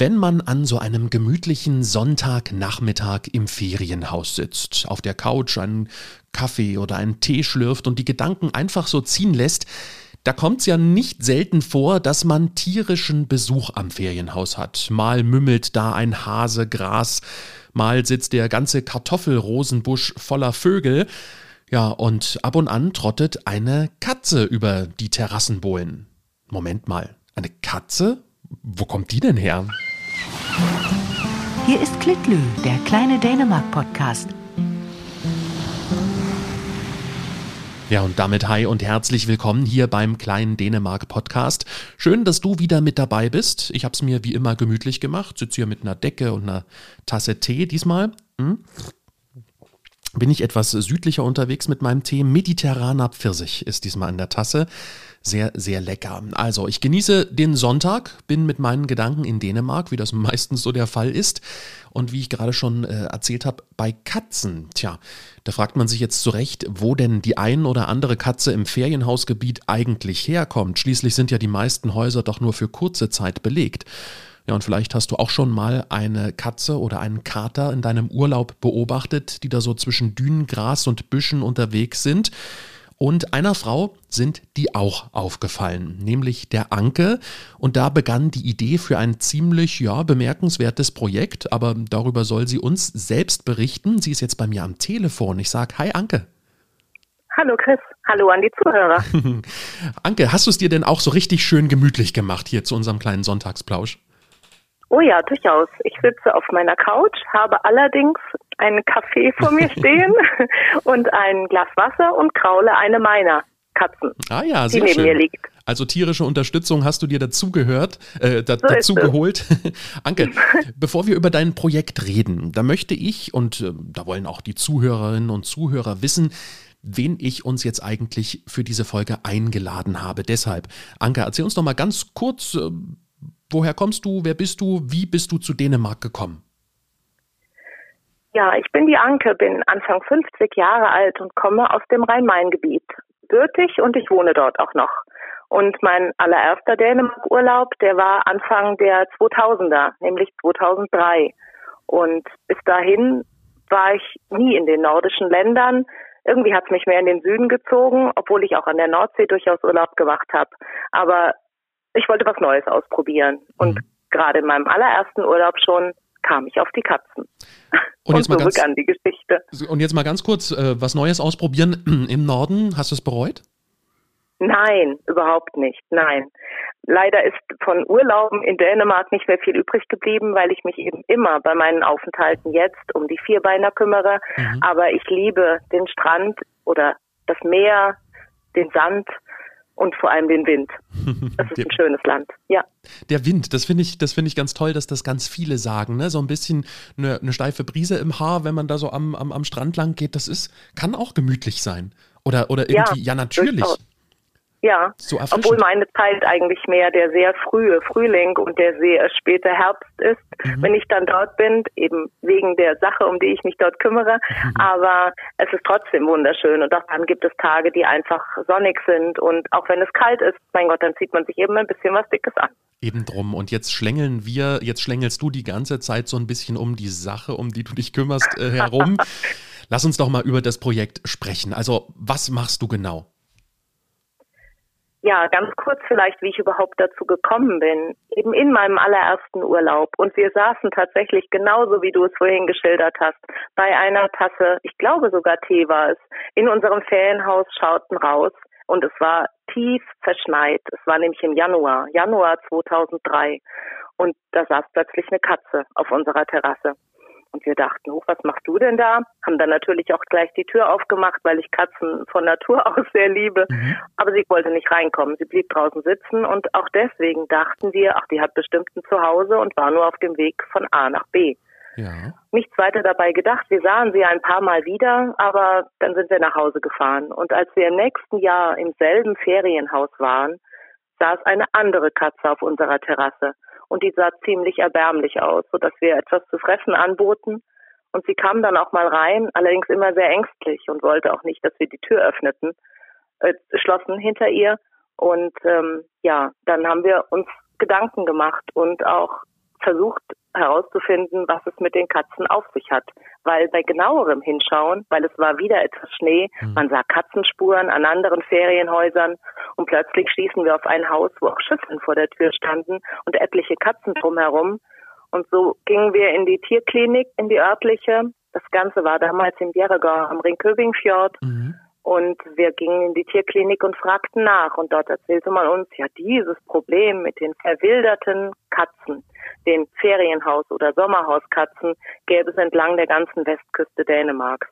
Wenn man an so einem gemütlichen Sonntagnachmittag im Ferienhaus sitzt, auf der Couch einen Kaffee oder einen Tee schlürft und die Gedanken einfach so ziehen lässt, da kommt es ja nicht selten vor, dass man tierischen Besuch am Ferienhaus hat. Mal mümmelt da ein Hase Gras, mal sitzt der ganze Kartoffelrosenbusch voller Vögel. Ja, und ab und an trottet eine Katze über die Terrassenbohlen. Moment mal, eine Katze? Wo kommt die denn her? Hier ist Klitlü, der kleine Dänemark-Podcast. Ja, und damit hi und herzlich willkommen hier beim kleinen Dänemark Podcast. Schön, dass du wieder mit dabei bist. Ich habe es mir wie immer gemütlich gemacht, sitze hier mit einer Decke und einer Tasse Tee diesmal. Hm? Bin ich etwas südlicher unterwegs mit meinem Tee. Mediterraner Pfirsich ist diesmal in der Tasse sehr, sehr lecker. Also, ich genieße den Sonntag, bin mit meinen Gedanken in Dänemark, wie das meistens so der Fall ist. Und wie ich gerade schon äh, erzählt habe, bei Katzen, tja, da fragt man sich jetzt zurecht, wo denn die ein oder andere Katze im Ferienhausgebiet eigentlich herkommt. Schließlich sind ja die meisten Häuser doch nur für kurze Zeit belegt. Ja, und vielleicht hast du auch schon mal eine Katze oder einen Kater in deinem Urlaub beobachtet, die da so zwischen Dünen, Gras und Büschen unterwegs sind. Und einer Frau sind die auch aufgefallen, nämlich der Anke. Und da begann die Idee für ein ziemlich ja, bemerkenswertes Projekt, aber darüber soll sie uns selbst berichten. Sie ist jetzt bei mir am Telefon. Ich sage, hi Anke. Hallo Chris, hallo an die Zuhörer. Anke, hast du es dir denn auch so richtig schön gemütlich gemacht hier zu unserem kleinen Sonntagsplausch? Oh ja, durchaus. Ich sitze auf meiner Couch, habe allerdings einen Kaffee vor mir stehen und ein Glas Wasser und kraule eine meiner Katzen, ah ja, die neben schön. mir liegt. Also tierische Unterstützung hast du dir dazu gehört, äh, da, so dazu geholt. Anke, bevor wir über dein Projekt reden, da möchte ich und äh, da wollen auch die Zuhörerinnen und Zuhörer wissen, wen ich uns jetzt eigentlich für diese Folge eingeladen habe. Deshalb, Anke, erzähl uns doch mal ganz kurz, äh, woher kommst du, wer bist du, wie bist du zu Dänemark gekommen? Ja, ich bin die Anke, bin Anfang 50 Jahre alt und komme aus dem Rhein-Main-Gebiet. Bürtig und ich wohne dort auch noch. Und mein allererster Dänemark-Urlaub, der war Anfang der 2000er, nämlich 2003. Und bis dahin war ich nie in den nordischen Ländern. Irgendwie hat es mich mehr in den Süden gezogen, obwohl ich auch an der Nordsee durchaus Urlaub gemacht habe. Aber ich wollte was Neues ausprobieren. Und mhm. gerade in meinem allerersten Urlaub schon kam ich auf die Katzen. Und, jetzt und zurück ganz, an die Geschichte. Und jetzt mal ganz kurz, äh, was Neues ausprobieren im Norden. Hast du es bereut? Nein, überhaupt nicht. Nein. Leider ist von Urlauben in Dänemark nicht mehr viel übrig geblieben, weil ich mich eben immer bei meinen Aufenthalten jetzt um die Vierbeiner kümmere. Mhm. Aber ich liebe den Strand oder das Meer, den Sand und vor allem den Wind. Das ist ein schönes Land, ja. Der Wind, das finde ich, das finde ich ganz toll, dass das ganz viele sagen. Ne? So ein bisschen eine, eine steife Brise im Haar, wenn man da so am, am, am Strand lang geht, das ist, kann auch gemütlich sein. Oder, oder irgendwie, ja, ja natürlich. Durchaus. Ja, so obwohl meine Zeit eigentlich mehr der sehr frühe Frühling und der sehr späte Herbst ist, mhm. wenn ich dann dort bin, eben wegen der Sache, um die ich mich dort kümmere. Mhm. Aber es ist trotzdem wunderschön und auch dann gibt es Tage, die einfach sonnig sind und auch wenn es kalt ist, mein Gott, dann zieht man sich eben ein bisschen was Dickes an. Eben drum. Und jetzt schlängeln wir, jetzt schlängelst du die ganze Zeit so ein bisschen um die Sache, um die du dich kümmerst, äh, herum. Lass uns doch mal über das Projekt sprechen. Also, was machst du genau? Ja, ganz kurz vielleicht, wie ich überhaupt dazu gekommen bin. Eben in meinem allerersten Urlaub. Und wir saßen tatsächlich genauso, wie du es vorhin geschildert hast, bei einer Tasse, ich glaube sogar Tee war es, in unserem Ferienhaus schauten raus. Und es war tief verschneit. Es war nämlich im Januar, Januar 2003. Und da saß plötzlich eine Katze auf unserer Terrasse. Und wir dachten, hoch, was machst du denn da? Haben dann natürlich auch gleich die Tür aufgemacht, weil ich Katzen von Natur aus sehr liebe. Mhm. Aber sie wollte nicht reinkommen. Sie blieb draußen sitzen und auch deswegen dachten wir, ach, die hat bestimmt ein Zuhause und war nur auf dem Weg von A nach B. Ja. Nichts weiter dabei gedacht. Wir sahen sie ein paar Mal wieder, aber dann sind wir nach Hause gefahren. Und als wir im nächsten Jahr im selben Ferienhaus waren, saß eine andere Katze auf unserer Terrasse und die sah ziemlich erbärmlich aus, sodass wir etwas zu fressen anboten. Und sie kam dann auch mal rein, allerdings immer sehr ängstlich und wollte auch nicht, dass wir die Tür öffneten, äh, schlossen hinter ihr. Und ähm, ja, dann haben wir uns Gedanken gemacht und auch versucht herauszufinden, was es mit den Katzen auf sich hat. Weil bei genauerem Hinschauen, weil es war wieder etwas Schnee, mhm. man sah Katzenspuren an anderen Ferienhäusern und plötzlich stießen wir auf ein Haus, wo auch Schüsseln vor der Tür standen und etliche Katzen drumherum. Und so gingen wir in die Tierklinik, in die örtliche. Das Ganze war damals in Bjerregau am Ringköbingfjord. Mhm. Und wir gingen in die Tierklinik und fragten nach. Und dort erzählte man uns, ja, dieses Problem mit den verwilderten Katzen, den Ferienhaus- oder Sommerhauskatzen, gäbe es entlang der ganzen Westküste Dänemarks.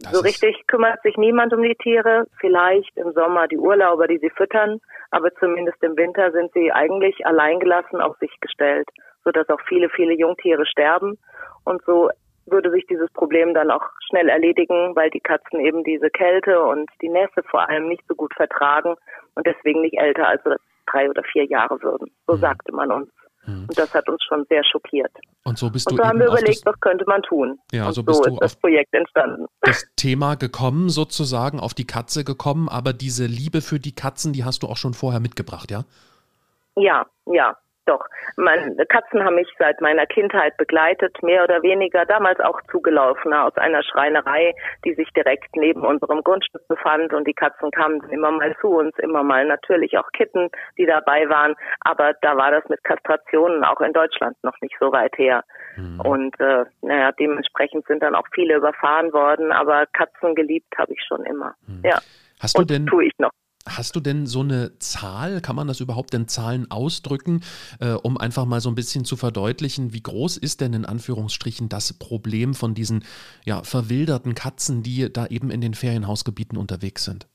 Das so richtig kümmert sich niemand um die Tiere. Vielleicht im Sommer die Urlauber, die sie füttern, aber zumindest im Winter sind sie eigentlich alleingelassen auf sich gestellt, sodass auch viele, viele Jungtiere sterben. Und so würde sich dieses Problem dann auch schnell erledigen, weil die Katzen eben diese Kälte und die Nässe vor allem nicht so gut vertragen und deswegen nicht älter als drei oder vier Jahre würden. So mhm. sagte man uns. Mhm. Und das hat uns schon sehr schockiert. Und so bist und du so haben wir überlegt, was könnte man tun. Ja, und so bist so du ist das Projekt entstanden. Das Thema gekommen, sozusagen auf die Katze gekommen, aber diese Liebe für die Katzen, die hast du auch schon vorher mitgebracht, ja? Ja, ja. Doch, meine Katzen haben mich seit meiner Kindheit begleitet, mehr oder weniger, damals auch zugelaufen aus einer Schreinerei, die sich direkt neben unserem Grundstück befand und die Katzen kamen immer mal zu uns, immer mal natürlich auch Kitten, die dabei waren, aber da war das mit Kastrationen auch in Deutschland noch nicht so weit her. Mhm. Und äh, naja, dementsprechend sind dann auch viele überfahren worden, aber Katzen geliebt habe ich schon immer. Mhm. Ja. Hast du und denn tue ich noch. Hast du denn so eine Zahl, kann man das überhaupt in Zahlen ausdrücken, äh, um einfach mal so ein bisschen zu verdeutlichen, wie groß ist denn in Anführungsstrichen das Problem von diesen ja, verwilderten Katzen, die da eben in den Ferienhausgebieten unterwegs sind?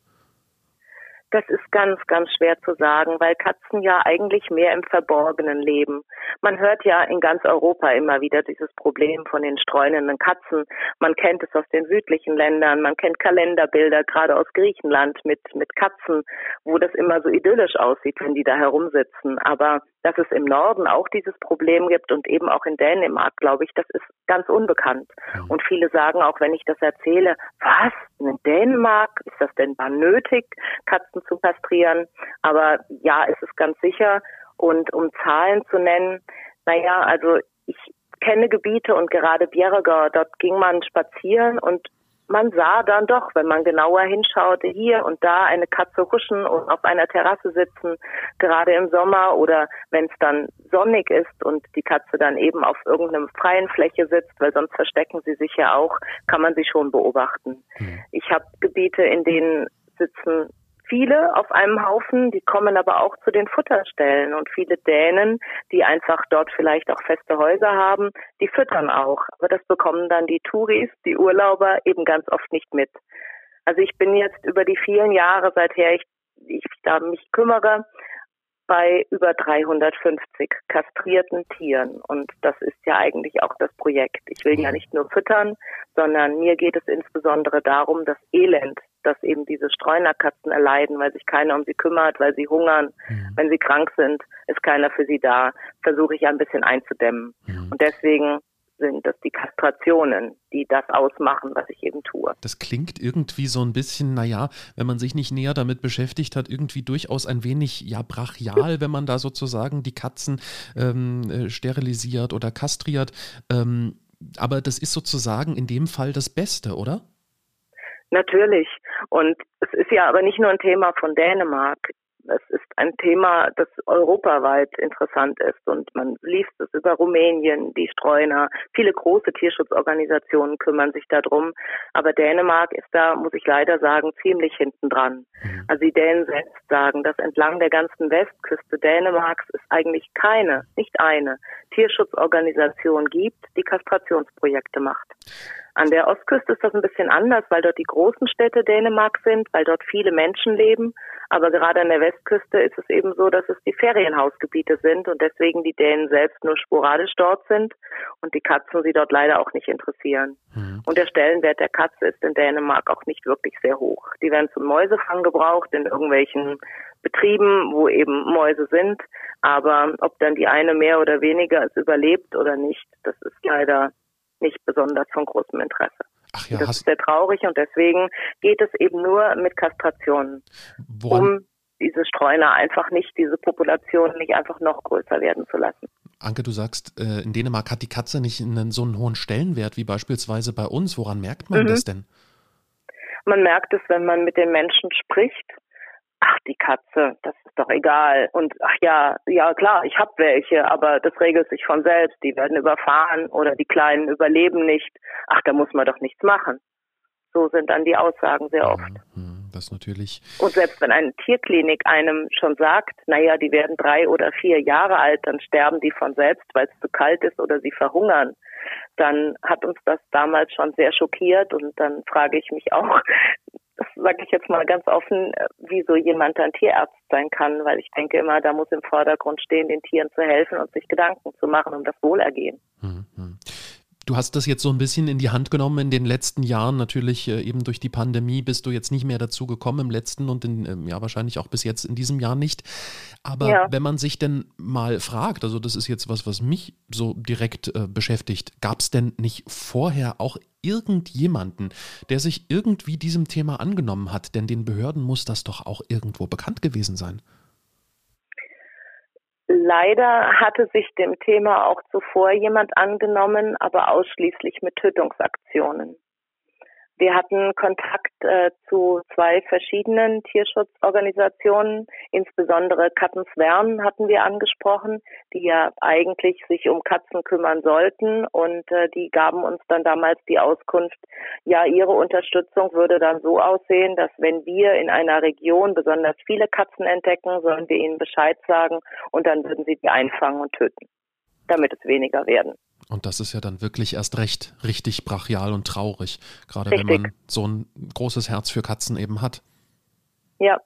Das ist ganz, ganz schwer zu sagen, weil Katzen ja eigentlich mehr im Verborgenen leben. Man hört ja in ganz Europa immer wieder dieses Problem von den streunenden Katzen. Man kennt es aus den südlichen Ländern, man kennt Kalenderbilder, gerade aus Griechenland mit, mit Katzen, wo das immer so idyllisch aussieht, wenn die da herumsitzen. Aber dass es im Norden auch dieses Problem gibt und eben auch in Dänemark, glaube ich, das ist ganz unbekannt. Und viele sagen auch, wenn ich das erzähle, was? In Dänemark? Ist das denn mal nötig, Katzen zu kastrieren? Aber ja, ist es ganz sicher. Und um Zahlen zu nennen, naja, also ich kenne Gebiete und gerade Bjerregaard, dort ging man spazieren und man sah dann doch, wenn man genauer hinschaute, hier und da eine Katze huschen und auf einer Terrasse sitzen, gerade im Sommer oder wenn es dann sonnig ist und die Katze dann eben auf irgendeiner freien Fläche sitzt, weil sonst verstecken sie sich ja auch, kann man sie schon beobachten. Mhm. Ich habe Gebiete, in denen sitzen viele auf einem Haufen, die kommen aber auch zu den Futterstellen und viele Dänen, die einfach dort vielleicht auch feste Häuser haben, die füttern auch. Aber das bekommen dann die Touris, die Urlauber eben ganz oft nicht mit. Also ich bin jetzt über die vielen Jahre, seither ich, ich da mich kümmere, bei über 350 kastrierten Tieren. Und das ist ja eigentlich auch das Projekt. Ich will ja mhm. nicht nur füttern, sondern mir geht es insbesondere darum, das Elend, das eben diese Streunerkatzen erleiden, weil sich keiner um sie kümmert, weil sie hungern, mhm. wenn sie krank sind, ist keiner für sie da, versuche ich ein bisschen einzudämmen. Mhm. Und deswegen sind das die Kastrationen, die das ausmachen, was ich eben tue. Das klingt irgendwie so ein bisschen, naja, wenn man sich nicht näher damit beschäftigt hat, irgendwie durchaus ein wenig, ja, brachial, wenn man da sozusagen die Katzen ähm, äh, sterilisiert oder kastriert. Ähm, aber das ist sozusagen in dem Fall das Beste, oder? Natürlich. Und es ist ja aber nicht nur ein Thema von Dänemark. Es ist ein Thema, das europaweit interessant ist und man liest es über Rumänien, die Streuner. Viele große Tierschutzorganisationen kümmern sich darum, aber Dänemark ist da, muss ich leider sagen, ziemlich hinten dran. Mhm. Also die Dänen selbst sagen, dass entlang der ganzen Westküste Dänemarks es eigentlich keine, nicht eine Tierschutzorganisation gibt, die Kastrationsprojekte macht. An der Ostküste ist das ein bisschen anders, weil dort die großen Städte Dänemark sind, weil dort viele Menschen leben. Aber gerade an der Westküste ist es eben so, dass es die Ferienhausgebiete sind und deswegen die Dänen selbst nur sporadisch dort sind und die Katzen sie dort leider auch nicht interessieren. Mhm. Und der Stellenwert der Katze ist in Dänemark auch nicht wirklich sehr hoch. Die werden zum Mäusefang gebraucht in irgendwelchen Betrieben, wo eben Mäuse sind. Aber ob dann die eine mehr oder weniger es überlebt oder nicht, das ist leider nicht besonders von großem Interesse. Ach ja, das ist sehr traurig und deswegen geht es eben nur mit Kastrationen, Woran? um diese Streuner einfach nicht, diese Population nicht einfach noch größer werden zu lassen. Anke, du sagst, äh, in Dänemark hat die Katze nicht einen, so einen hohen Stellenwert wie beispielsweise bei uns. Woran merkt man mhm. das denn? Man merkt es, wenn man mit den Menschen spricht. Ach, die Katze, das ist doch egal. Und ach ja, ja klar, ich habe welche, aber das regelt sich von selbst. Die werden überfahren oder die Kleinen überleben nicht. Ach, da muss man doch nichts machen. So sind dann die Aussagen sehr oft. Mhm. Das natürlich. Und selbst wenn eine Tierklinik einem schon sagt, naja, die werden drei oder vier Jahre alt, dann sterben die von selbst, weil es zu kalt ist oder sie verhungern, dann hat uns das damals schon sehr schockiert und dann frage ich mich auch, sage ich jetzt mal ganz offen, wieso jemand dann Tierarzt sein kann, weil ich denke immer, da muss im Vordergrund stehen, den Tieren zu helfen und sich Gedanken zu machen um das Wohlergehen. Hm, hm. Du hast das jetzt so ein bisschen in die Hand genommen in den letzten Jahren. Natürlich äh, eben durch die Pandemie bist du jetzt nicht mehr dazu gekommen im letzten und in, ähm, ja wahrscheinlich auch bis jetzt in diesem Jahr nicht. Aber ja. wenn man sich denn mal fragt, also das ist jetzt was, was mich so direkt äh, beschäftigt, gab es denn nicht vorher auch irgendjemanden, der sich irgendwie diesem Thema angenommen hat? Denn den Behörden muss das doch auch irgendwo bekannt gewesen sein. Leider hatte sich dem Thema auch zuvor jemand angenommen, aber ausschließlich mit Tötungsaktionen. Wir hatten Kontakt äh, zu zwei verschiedenen Tierschutzorganisationen, insbesondere Katzenswern hatten wir angesprochen, die ja eigentlich sich um Katzen kümmern sollten und äh, die gaben uns dann damals die Auskunft, ja, ihre Unterstützung würde dann so aussehen, dass wenn wir in einer Region besonders viele Katzen entdecken, sollen wir ihnen Bescheid sagen und dann würden sie die einfangen und töten, damit es weniger werden. Und das ist ja dann wirklich erst recht richtig brachial und traurig, gerade richtig. wenn man so ein großes Herz für Katzen eben hat. Ja,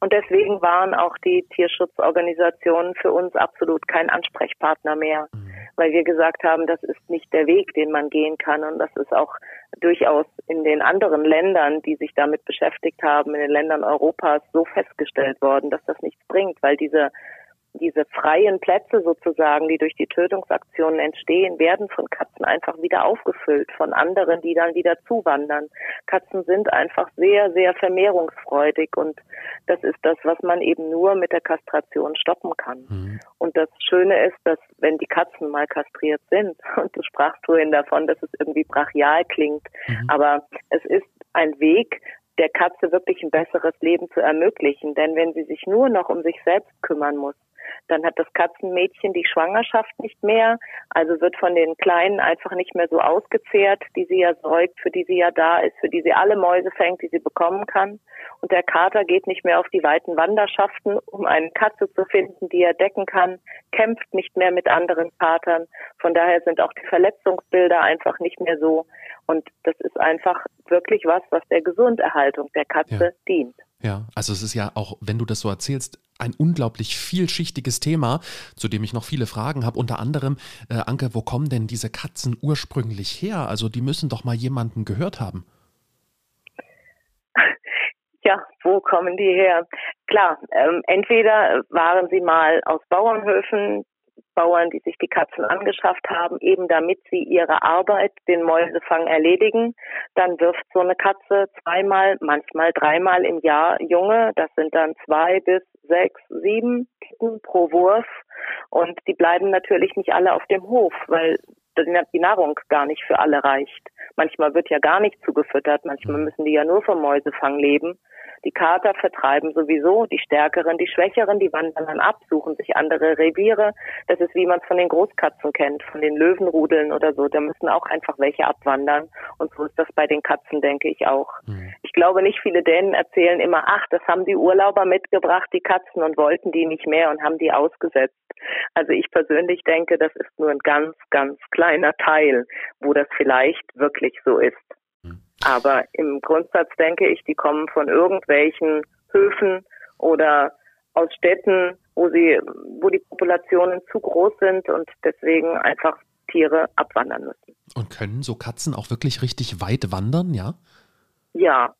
und deswegen waren auch die Tierschutzorganisationen für uns absolut kein Ansprechpartner mehr, mhm. weil wir gesagt haben, das ist nicht der Weg, den man gehen kann. Und das ist auch durchaus in den anderen Ländern, die sich damit beschäftigt haben, in den Ländern Europas so festgestellt worden, dass das nichts bringt, weil diese diese freien Plätze sozusagen, die durch die Tötungsaktionen entstehen, werden von Katzen einfach wieder aufgefüllt, von anderen, die dann wieder zuwandern. Katzen sind einfach sehr, sehr vermehrungsfreudig und das ist das, was man eben nur mit der Kastration stoppen kann. Mhm. Und das Schöne ist, dass wenn die Katzen mal kastriert sind, und du sprachst vorhin davon, dass es irgendwie brachial klingt, mhm. aber es ist ein Weg, der Katze wirklich ein besseres Leben zu ermöglichen. Denn wenn sie sich nur noch um sich selbst kümmern muss, dann hat das Katzenmädchen die Schwangerschaft nicht mehr, also wird von den Kleinen einfach nicht mehr so ausgezehrt, die sie ja säugt, für die sie ja da ist, für die sie alle Mäuse fängt, die sie bekommen kann. Und der Kater geht nicht mehr auf die weiten Wanderschaften, um eine Katze zu finden, die er decken kann, kämpft nicht mehr mit anderen Katern. Von daher sind auch die Verletzungsbilder einfach nicht mehr so. Und das ist einfach wirklich was, was der Gesunderhaltung der Katze ja. dient. Ja, also es ist ja auch, wenn du das so erzählst, ein unglaublich vielschichtiges Thema, zu dem ich noch viele Fragen habe. Unter anderem, äh, Anke, wo kommen denn diese Katzen ursprünglich her? Also die müssen doch mal jemanden gehört haben. Ja, wo kommen die her? Klar, ähm, entweder waren sie mal aus Bauernhöfen, Bauern, die sich die Katzen angeschafft haben, eben damit sie ihre Arbeit, den Mäusefang erledigen. Dann wirft so eine Katze zweimal, manchmal dreimal im Jahr Junge. Das sind dann zwei bis sechs, sieben Kitten pro Wurf. Und die bleiben natürlich nicht alle auf dem Hof, weil die Nahrung gar nicht für alle reicht. Manchmal wird ja gar nicht zugefüttert, manchmal müssen die ja nur vom Mäusefang leben. Die Kater vertreiben sowieso die Stärkeren, die Schwächeren, die wandern dann ab, suchen sich andere Reviere. Das ist wie man es von den Großkatzen kennt, von den Löwenrudeln oder so. Da müssen auch einfach welche abwandern. Und so ist das bei den Katzen, denke ich auch. Mhm. Ich glaube nicht viele Dänen erzählen immer, ach, das haben die Urlauber mitgebracht, die Katzen, und wollten die nicht mehr und haben die ausgesetzt. Also ich persönlich denke, das ist nur ein ganz, ganz kleiner Teil, wo das vielleicht wirklich so ist. Aber im Grundsatz denke ich, die kommen von irgendwelchen Höfen oder aus Städten, wo sie, wo die Populationen zu groß sind und deswegen einfach Tiere abwandern müssen. Und können so Katzen auch wirklich richtig weit wandern, ja? Ja,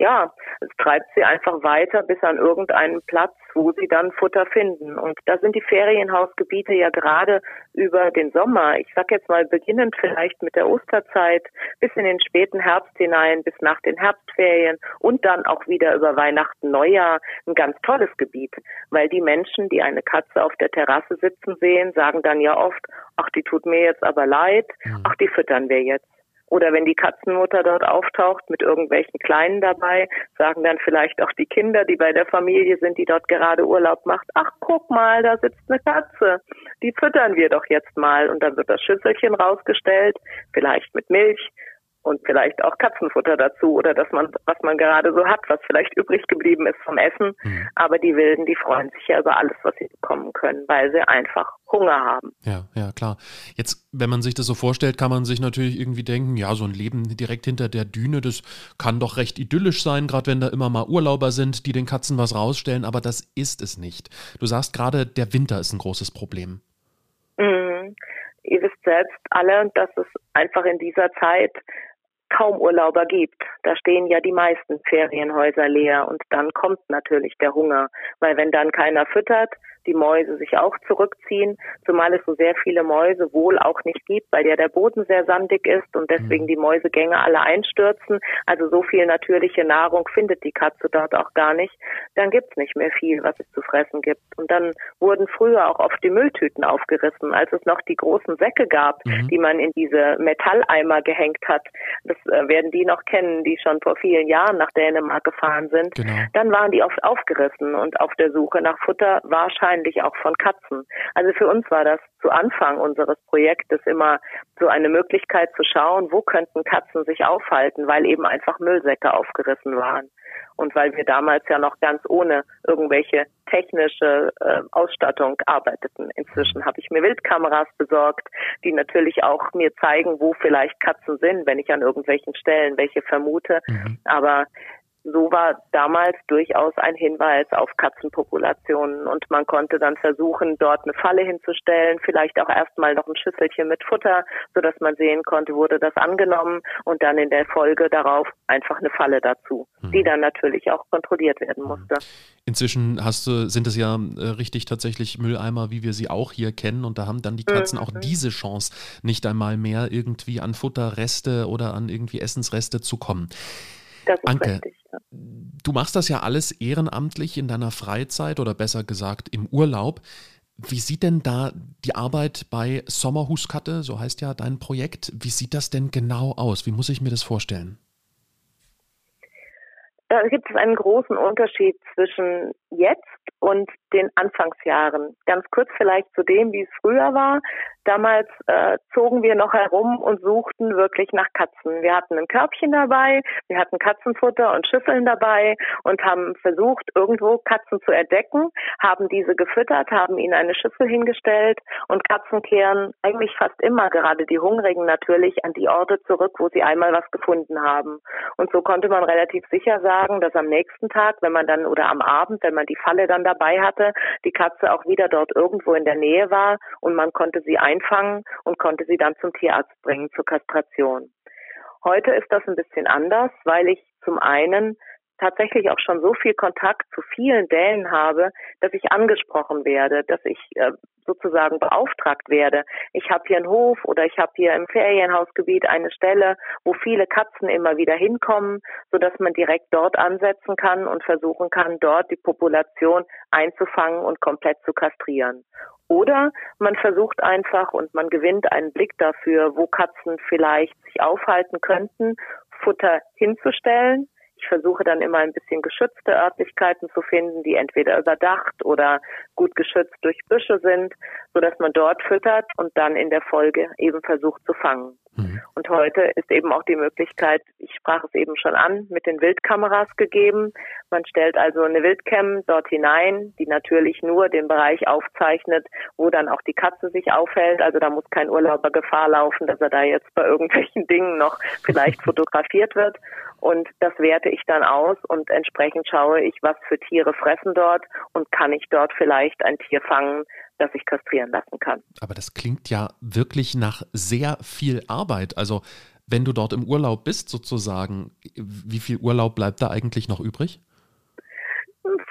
ja, es treibt sie einfach weiter bis an irgendeinen Platz, wo sie dann Futter finden. Und da sind die Ferienhausgebiete ja gerade über den Sommer, ich sag jetzt mal beginnend vielleicht mit der Osterzeit, bis in den späten Herbst hinein, bis nach den Herbstferien und dann auch wieder über Weihnachten, Neujahr ein ganz tolles Gebiet, weil die Menschen, die eine Katze auf der Terrasse sitzen sehen, sagen dann ja oft, ach, die tut mir jetzt aber leid, mhm. ach, die füttern wir jetzt. Oder wenn die Katzenmutter dort auftaucht mit irgendwelchen Kleinen dabei, sagen dann vielleicht auch die Kinder, die bei der Familie sind, die dort gerade Urlaub macht, ach guck mal, da sitzt eine Katze, die füttern wir doch jetzt mal. Und dann wird das Schüsselchen rausgestellt, vielleicht mit Milch und vielleicht auch Katzenfutter dazu oder dass man, was man gerade so hat, was vielleicht übrig geblieben ist vom Essen. Mhm. Aber die Wilden, die freuen sich ja über alles, was sie bekommen können, weil sie einfach Hunger haben. Ja, ja, klar. Jetzt, wenn man sich das so vorstellt, kann man sich natürlich irgendwie denken, ja, so ein Leben direkt hinter der Düne, das kann doch recht idyllisch sein, gerade wenn da immer mal Urlauber sind, die den Katzen was rausstellen, aber das ist es nicht. Du sagst gerade, der Winter ist ein großes Problem. Mhm. Ihr wisst selbst alle, dass es einfach in dieser Zeit kaum Urlauber gibt. Da stehen ja die meisten Ferienhäuser leer und dann kommt natürlich der Hunger, weil wenn dann keiner füttert, die Mäuse sich auch zurückziehen, zumal es so sehr viele Mäuse wohl auch nicht gibt, weil ja der Boden sehr sandig ist und deswegen mhm. die Mäusegänge alle einstürzen. Also so viel natürliche Nahrung findet die Katze dort auch gar nicht. Dann gibt's nicht mehr viel, was es zu fressen gibt. Und dann wurden früher auch oft die Mülltüten aufgerissen, als es noch die großen Säcke gab, mhm. die man in diese Metalleimer gehängt hat. Das äh, werden die noch kennen, die schon vor vielen Jahren nach Dänemark gefahren sind. Genau. Dann waren die oft aufgerissen und auf der Suche nach Futter wahrscheinlich wahrscheinlich auch von Katzen. Also für uns war das zu Anfang unseres Projektes immer so eine Möglichkeit zu schauen, wo könnten Katzen sich aufhalten, weil eben einfach Müllsäcke aufgerissen waren. Und weil wir damals ja noch ganz ohne irgendwelche technische äh, Ausstattung arbeiteten. Inzwischen habe ich mir Wildkameras besorgt, die natürlich auch mir zeigen, wo vielleicht Katzen sind, wenn ich an irgendwelchen Stellen welche vermute. Mhm. Aber so war damals durchaus ein Hinweis auf Katzenpopulationen und man konnte dann versuchen, dort eine Falle hinzustellen, vielleicht auch erstmal noch ein Schüsselchen mit Futter, so dass man sehen konnte, wurde das angenommen und dann in der Folge darauf einfach eine Falle dazu, mhm. die dann natürlich auch kontrolliert werden musste. Inzwischen hast du, sind es ja äh, richtig tatsächlich Mülleimer, wie wir sie auch hier kennen und da haben dann die Katzen mhm. auch diese Chance nicht einmal mehr irgendwie an Futterreste oder an irgendwie Essensreste zu kommen. Anke, richtig, du machst das ja alles ehrenamtlich in deiner Freizeit oder besser gesagt im Urlaub. Wie sieht denn da die Arbeit bei Sommerhuskatte, so heißt ja dein Projekt, wie sieht das denn genau aus? Wie muss ich mir das vorstellen? Da gibt es einen großen Unterschied zwischen jetzt und den Anfangsjahren. Ganz kurz vielleicht zu dem, wie es früher war. Damals äh, zogen wir noch herum und suchten wirklich nach Katzen. Wir hatten ein Körbchen dabei, wir hatten Katzenfutter und Schüsseln dabei und haben versucht, irgendwo Katzen zu entdecken, haben diese gefüttert, haben ihnen eine Schüssel hingestellt und Katzen kehren eigentlich fast immer, gerade die Hungrigen natürlich, an die Orte zurück, wo sie einmal was gefunden haben. Und so konnte man relativ sicher sagen, dass am nächsten Tag, wenn man dann oder am Abend, wenn man die Falle dann dabei hatte, die Katze auch wieder dort irgendwo in der Nähe war und man konnte sie einfangen und konnte sie dann zum Tierarzt bringen zur Kastration. Heute ist das ein bisschen anders, weil ich zum einen tatsächlich auch schon so viel Kontakt zu vielen Dänen habe, dass ich angesprochen werde, dass ich äh, sozusagen beauftragt werde. Ich habe hier einen Hof oder ich habe hier im Ferienhausgebiet eine Stelle, wo viele Katzen immer wieder hinkommen, so dass man direkt dort ansetzen kann und versuchen kann, dort die Population einzufangen und komplett zu kastrieren. Oder man versucht einfach und man gewinnt einen Blick dafür, wo Katzen vielleicht sich aufhalten könnten, Futter hinzustellen, ich versuche dann immer ein bisschen geschützte Örtlichkeiten zu finden, die entweder überdacht oder gut geschützt durch Büsche sind, so dass man dort füttert und dann in der Folge eben versucht zu fangen. Mhm. Und heute ist eben auch die Möglichkeit, ich sprach es eben schon an, mit den Wildkameras gegeben. Man stellt also eine Wildcam dort hinein, die natürlich nur den Bereich aufzeichnet, wo dann auch die Katze sich aufhält. Also da muss kein Urlauber Gefahr laufen, dass er da jetzt bei irgendwelchen Dingen noch vielleicht fotografiert wird. Und das werte ich dann aus und entsprechend schaue ich, was für Tiere fressen dort und kann ich dort vielleicht ein Tier fangen, das ich kastrieren lassen kann. Aber das klingt ja wirklich nach sehr viel Arbeit. Also Wenn du dort im Urlaub bist, sozusagen, wie viel Urlaub bleibt da eigentlich noch übrig?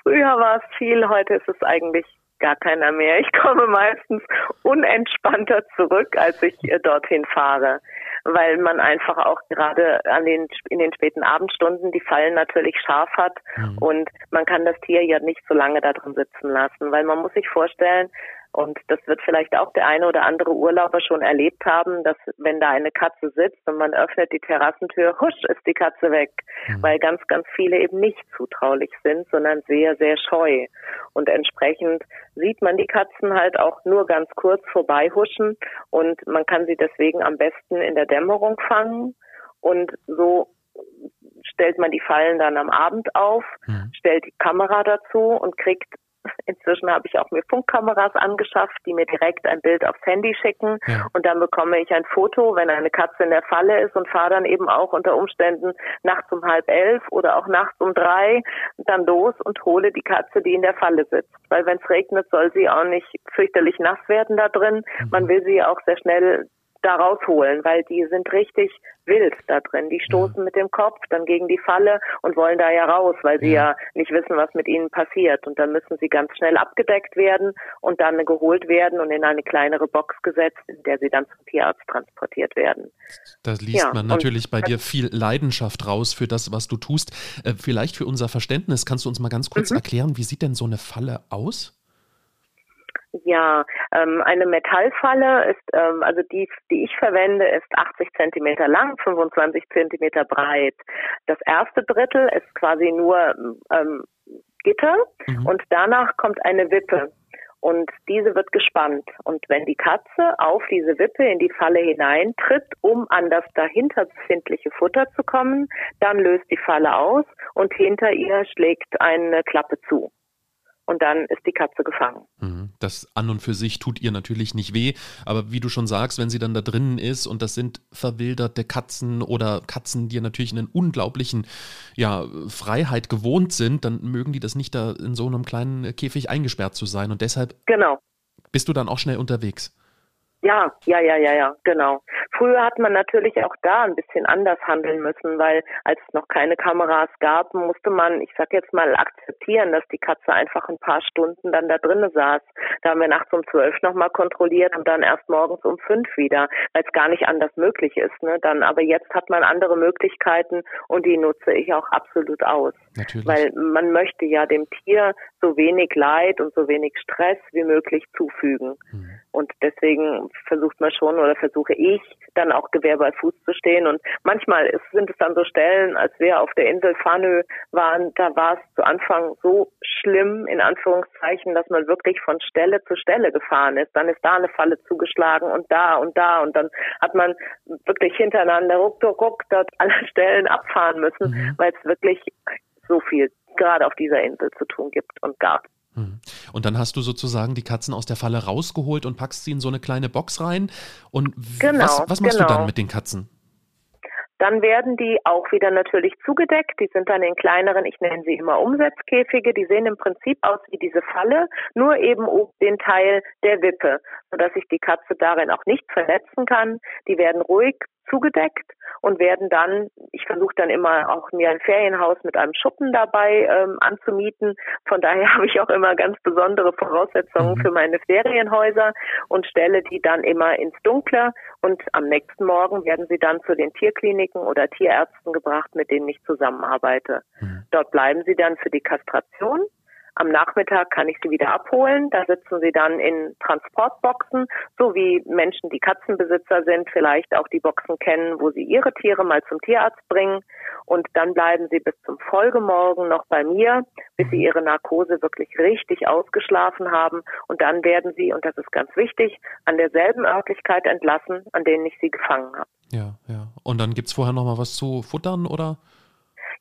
Früher war es viel, heute ist es eigentlich gar keiner mehr. Ich komme meistens unentspannter zurück, als ich äh, dorthin fahre, weil man einfach auch gerade an den, in den späten Abendstunden die Fallen natürlich scharf hat mhm. und man kann das Tier ja nicht so lange da drin sitzen lassen, weil man muss sich vorstellen, und das wird vielleicht auch der eine oder andere Urlauber schon erlebt haben, dass wenn da eine Katze sitzt und man öffnet die Terrassentür, husch ist die Katze weg, mhm. weil ganz, ganz viele eben nicht zutraulich sind, sondern sehr, sehr scheu. Und entsprechend sieht man die Katzen halt auch nur ganz kurz vorbei huschen und man kann sie deswegen am besten in der Dämmerung fangen und so stellt man die Fallen dann am Abend auf, mhm. stellt die Kamera dazu und kriegt Inzwischen habe ich auch mir Funkkameras angeschafft, die mir direkt ein Bild aufs Handy schicken ja. und dann bekomme ich ein Foto, wenn eine Katze in der Falle ist und fahre dann eben auch unter Umständen nachts um halb elf oder auch nachts um drei dann los und hole die Katze, die in der Falle sitzt. Weil wenn es regnet, soll sie auch nicht fürchterlich nass werden da drin. Man mhm. will sie auch sehr schnell da rausholen, weil die sind richtig wild da drin. Die stoßen mit dem Kopf dann gegen die Falle und wollen da ja raus, weil sie ja. ja. nicht wissen, was mit ihnen passiert. Und dann müssen sie ganz schnell abgedeckt werden und dann geholt werden und in eine kleinere Box gesetzt, in der sie dann zum Tierarzt transportiert werden. Da liest ja, man natürlich bei dir viel Leidenschaft raus für das, was du tust. Äh, vielleicht für unser Verständnis, kannst du uns mal ganz kurz mhm. erklären, wie sieht denn so eine Falle aus? Ja, ähm, eine Metallfalle ist, ähm, also die, die ich verwende, ist 80 Zentimeter lang, 25 Zentimeter breit. Das erste Drittel ist quasi nur ähm, Gitter mhm. und danach kommt eine Wippe. Und diese wird gespannt. Und wenn die Katze auf diese Wippe in die Falle hineintritt, um an das dahinter befindliche Futter zu kommen, dann löst die Falle aus und hinter ihr schlägt eine Klappe zu und dann ist die Katze gefangen. Mhm. Das an und für sich tut ihr natürlich nicht weh, aber wie du schon sagst, wenn sie dann da drinnen ist und das sind verwilderte Katzen oder Katzen, die natürlich einen unglaublichen ja, Freiheit gewohnt sind, dann mögen die das nicht da in so einem kleinen Käfig eingesperrt zu sein und deshalb genau. bist du dann auch schnell unterwegs. Ja, ja, ja, ja, ja, genau. Früher hat man natürlich auch da ein bisschen anders handeln müssen, weil als es noch keine Kameras gab, musste man, ich sag jetzt mal, akzeptieren, dass die Katze einfach ein paar Stunden dann da drinnen saß. Da haben wir nachts um zwölf nochmal kontrolliert und dann erst morgens um fünf wieder, weil es gar nicht anders möglich ist. Ne? Dann, aber jetzt hat man andere Möglichkeiten und die nutze ich auch absolut aus. Natürlich. Weil man möchte ja dem Tier so wenig Leid und so wenig Stress wie möglich zufügen. Mhm. Und deswegen versucht man schon oder versuche ich dann auch Gewehr bei Fuß zu stehen. Und manchmal ist, sind es dann so Stellen, als wir auf der Insel Fanö waren, da war es zu Anfang so schlimm, in Anführungszeichen, dass man wirklich von Stelle zu Stelle gefahren ist. Dann ist da eine Falle zugeschlagen und da und da und dann hat man wirklich hintereinander ruck, ruck, ruck dort alle Stellen abfahren müssen, mhm. weil es wirklich so viel gerade auf dieser Insel zu tun gibt und gab. Hm. Und dann hast du sozusagen die Katzen aus der Falle rausgeholt und packst sie in so eine kleine Box rein. Und genau, was, was machst genau. du dann mit den Katzen? Dann werden die auch wieder natürlich zugedeckt. Die sind dann in kleineren, ich nenne sie immer Umsetzkäfige. Die sehen im Prinzip aus wie diese Falle, nur eben oben den Teil der Wippe, sodass sich die Katze darin auch nicht verletzen kann. Die werden ruhig zugedeckt und werden dann, ich versuche dann immer auch mir ein Ferienhaus mit einem Schuppen dabei ähm, anzumieten. Von daher habe ich auch immer ganz besondere Voraussetzungen mhm. für meine Ferienhäuser und stelle die dann immer ins Dunkle und am nächsten Morgen werden sie dann zu den Tierkliniken oder Tierärzten gebracht, mit denen ich zusammenarbeite. Mhm. Dort bleiben sie dann für die Kastration am Nachmittag kann ich sie wieder abholen. Da sitzen sie dann in Transportboxen, so wie Menschen, die Katzenbesitzer sind, vielleicht auch die Boxen kennen, wo sie ihre Tiere mal zum Tierarzt bringen. Und dann bleiben sie bis zum Folgemorgen noch bei mir, bis sie ihre Narkose wirklich richtig ausgeschlafen haben. Und dann werden sie, und das ist ganz wichtig, an derselben Örtlichkeit entlassen, an denen ich sie gefangen habe. Ja, ja. Und dann gibt es vorher noch mal was zu futtern, oder?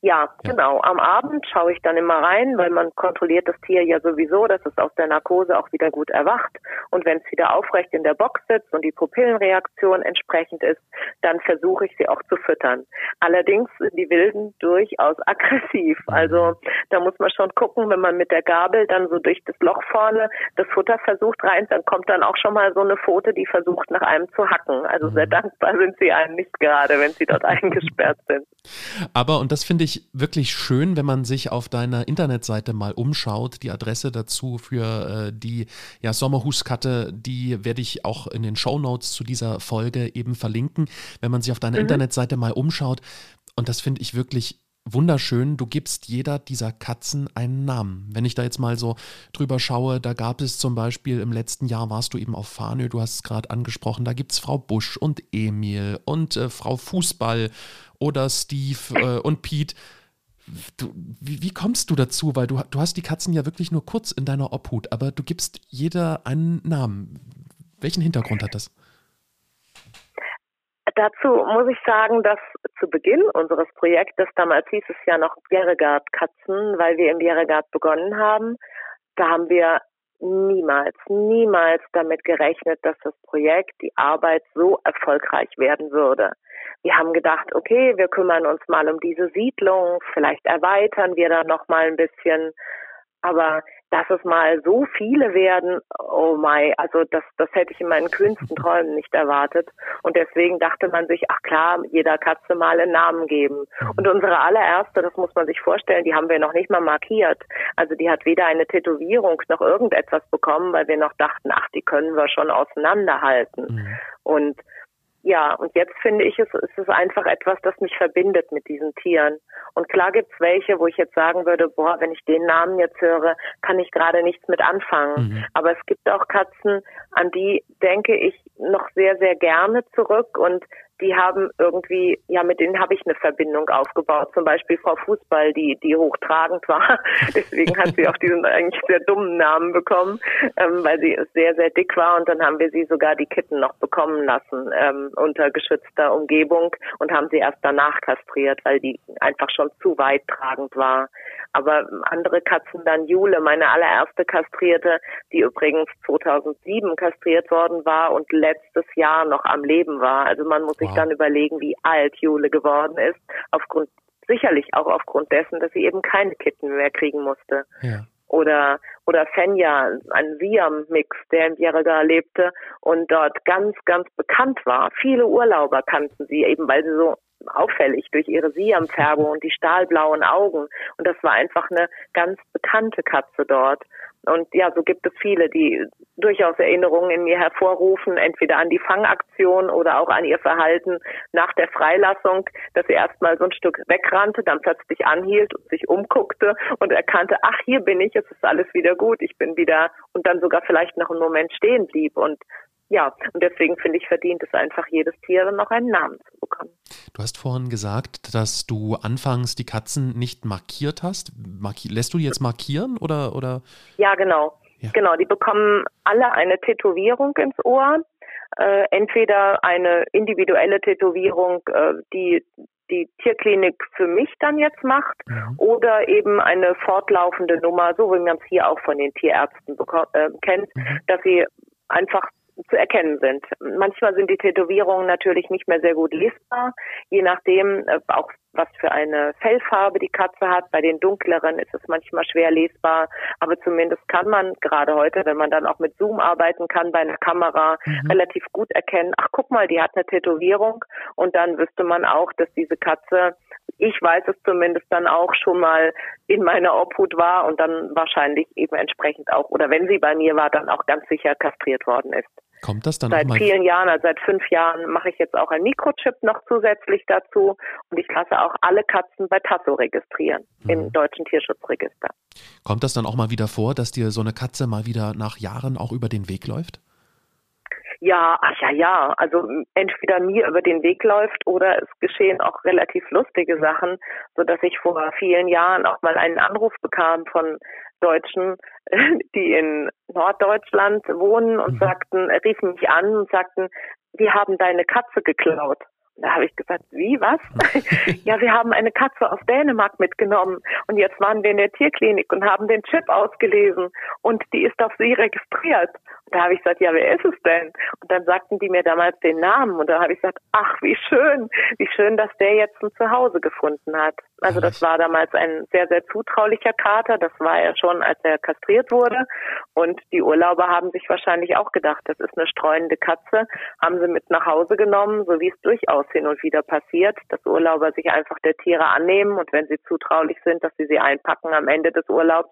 Ja, ja, genau. Am Abend schaue ich dann immer rein, weil man kontrolliert das Tier ja sowieso, dass es aus der Narkose auch wieder gut erwacht. Und wenn es wieder aufrecht in der Box sitzt und die Pupillenreaktion entsprechend ist, dann versuche ich sie auch zu füttern. Allerdings sind die Wilden durchaus aggressiv. Mhm. Also da muss man schon gucken, wenn man mit der Gabel dann so durch das Loch vorne das Futter versucht rein, dann kommt dann auch schon mal so eine Pfote, die versucht nach einem zu hacken. Also sehr mhm. dankbar sind sie einem nicht gerade, wenn sie dort eingesperrt sind. Aber, und das finde ich wirklich schön, wenn man sich auf deiner Internetseite mal umschaut, die Adresse dazu für äh, die ja, Sommerhuskatte, die werde ich auch in den Show Notes zu dieser Folge eben verlinken. Wenn man sich auf deiner mhm. Internetseite mal umschaut, und das finde ich wirklich wunderschön, du gibst jeder dieser Katzen einen Namen. Wenn ich da jetzt mal so drüber schaue, da gab es zum Beispiel im letzten Jahr warst du eben auf Farnö, du hast es gerade angesprochen, da gibt es Frau Busch und Emil und äh, Frau Fußball oder Steve äh, und Pete. Du, wie, wie, kommst du dazu? Weil du, du hast die Katzen ja wirklich nur kurz in deiner Obhut, aber du gibst jeder einen Namen. Welchen Hintergrund hat das? Dazu muss ich sagen, dass zu Beginn unseres Projektes, damals hieß es ja noch Bjerregard Katzen, weil wir im Bjerregard begonnen haben, da haben wir niemals, niemals damit gerechnet, dass das Projekt, die Arbeit so erfolgreich werden würde. Wir haben gedacht, okay, wir kümmern uns mal um diese Siedlung, vielleicht erweitern wir da noch mal ein bisschen, aber dass es mal so viele werden, oh my, also das, das hätte ich in meinen kühnsten Träumen nicht erwartet. Und deswegen dachte man sich, ach klar, jeder Katze mal einen Namen geben. Und unsere allererste, das muss man sich vorstellen, die haben wir noch nicht mal markiert. Also die hat weder eine Tätowierung noch irgendetwas bekommen, weil wir noch dachten, ach, die können wir schon auseinanderhalten. Mhm. Und ja, und jetzt finde ich, es, es ist einfach etwas, das mich verbindet mit diesen Tieren. Und klar gibt's welche, wo ich jetzt sagen würde, boah, wenn ich den Namen jetzt höre, kann ich gerade nichts mit anfangen. Mhm. Aber es gibt auch Katzen, an die denke ich noch sehr, sehr gerne zurück und die haben irgendwie, ja, mit denen habe ich eine Verbindung aufgebaut. Zum Beispiel Frau Fußball, die, die hochtragend war. Deswegen hat sie auch diesen eigentlich sehr dummen Namen bekommen, ähm, weil sie sehr, sehr dick war. Und dann haben wir sie sogar die Kitten noch bekommen lassen, ähm, unter geschützter Umgebung und haben sie erst danach kastriert, weil die einfach schon zu weit tragend war. Aber andere Katzen dann Jule, meine allererste kastrierte, die übrigens 2007 kastriert worden war und letztes Jahr noch am Leben war. Also man muss sich dann überlegen, wie alt Jule geworden ist, aufgrund sicherlich auch aufgrund dessen, dass sie eben keine Kitten mehr kriegen musste. Ja. Oder oder Fenja, ein Siam-Mix, der in Bjerregar lebte und dort ganz, ganz bekannt war. Viele Urlauber kannten sie eben, weil sie so auffällig durch ihre Siam-Färbung und die stahlblauen Augen. Und das war einfach eine ganz bekannte Katze dort. Und ja, so gibt es viele, die durchaus Erinnerungen in mir hervorrufen, entweder an die Fangaktion oder auch an ihr Verhalten nach der Freilassung, dass sie erstmal so ein Stück wegrannte, dann plötzlich anhielt und sich umguckte und erkannte, ach, hier bin ich, es ist alles wieder gut, ich bin wieder und dann sogar vielleicht noch einen Moment stehen blieb und ja, und deswegen finde ich, verdient es einfach jedes Tier dann noch einen Namen zu bekommen. Du hast vorhin gesagt, dass du anfangs die Katzen nicht markiert hast. Marki lässt du die jetzt markieren oder? oder? Ja, genau. Ja. Genau, die bekommen alle eine Tätowierung ins Ohr. Äh, entweder eine individuelle Tätowierung, äh, die die Tierklinik für mich dann jetzt macht ja. oder eben eine fortlaufende Nummer, so wie man es hier auch von den Tierärzten äh, kennt, mhm. dass sie einfach zu erkennen sind. Manchmal sind die Tätowierungen natürlich nicht mehr sehr gut lesbar, je nachdem äh, auch was für eine Fellfarbe die Katze hat. Bei den dunkleren ist es manchmal schwer lesbar, aber zumindest kann man gerade heute, wenn man dann auch mit Zoom arbeiten kann bei einer Kamera, mhm. relativ gut erkennen, ach guck mal, die hat eine Tätowierung und dann wüsste man auch, dass diese Katze ich weiß es zumindest dann auch schon mal in meiner Obhut war und dann wahrscheinlich eben entsprechend auch, oder wenn sie bei mir war, dann auch ganz sicher kastriert worden ist. Kommt das dann seit vielen Jahren, also seit fünf Jahren mache ich jetzt auch ein Mikrochip noch zusätzlich dazu und ich lasse auch alle Katzen bei Tasso registrieren mhm. im deutschen Tierschutzregister. Kommt das dann auch mal wieder vor, dass dir so eine Katze mal wieder nach Jahren auch über den Weg läuft? Ja, ach ja, ja. Also entweder mir über den Weg läuft oder es geschehen auch relativ lustige Sachen, so dass ich vor vielen Jahren auch mal einen Anruf bekam von Deutschen, die in Norddeutschland wohnen und mhm. sagten, riefen mich an und sagten, wir haben deine Katze geklaut. Da habe ich gesagt, wie, was? ja, wir haben eine Katze aus Dänemark mitgenommen und jetzt waren wir in der Tierklinik und haben den Chip ausgelesen und die ist auf sie registriert. Und da habe ich gesagt, ja, wer ist es denn? Und dann sagten die mir damals den Namen und da habe ich gesagt, ach, wie schön, wie schön, dass der jetzt ein Zuhause gefunden hat. Also das war damals ein sehr, sehr zutraulicher Kater. Das war er schon, als er kastriert wurde. Und die Urlauber haben sich wahrscheinlich auch gedacht, das ist eine streunende Katze, haben sie mit nach Hause genommen, so wie es durchaus hin und wieder passiert, dass Urlauber sich einfach der Tiere annehmen und wenn sie zutraulich sind, dass sie sie einpacken am Ende des Urlaubs.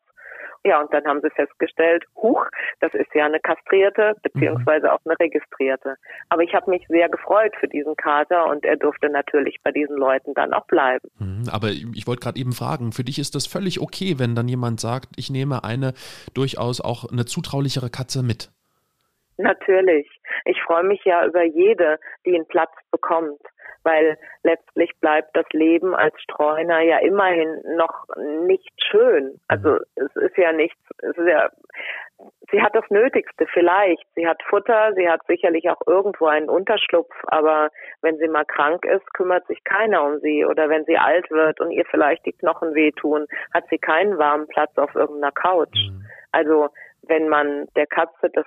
Ja, und dann haben sie festgestellt, huch, das ist ja eine kastrierte beziehungsweise auch eine registrierte. Aber ich habe mich sehr gefreut für diesen Kater und er durfte natürlich bei diesen Leuten dann auch bleiben. Mhm, aber ich wollte gerade eben fragen, für dich ist das völlig okay, wenn dann jemand sagt, ich nehme eine durchaus auch eine zutraulichere Katze mit. Natürlich. Ich freue mich ja über jede, die einen Platz bekommt, weil letztlich bleibt das Leben als Streuner ja immerhin noch nicht schön. Also es ist ja nichts, es ist ja, sie hat das Nötigste vielleicht. Sie hat Futter, sie hat sicherlich auch irgendwo einen Unterschlupf, aber wenn sie mal krank ist, kümmert sich keiner um sie. Oder wenn sie alt wird und ihr vielleicht die Knochen wehtun, hat sie keinen warmen Platz auf irgendeiner Couch. Mhm. Also wenn man der Katze das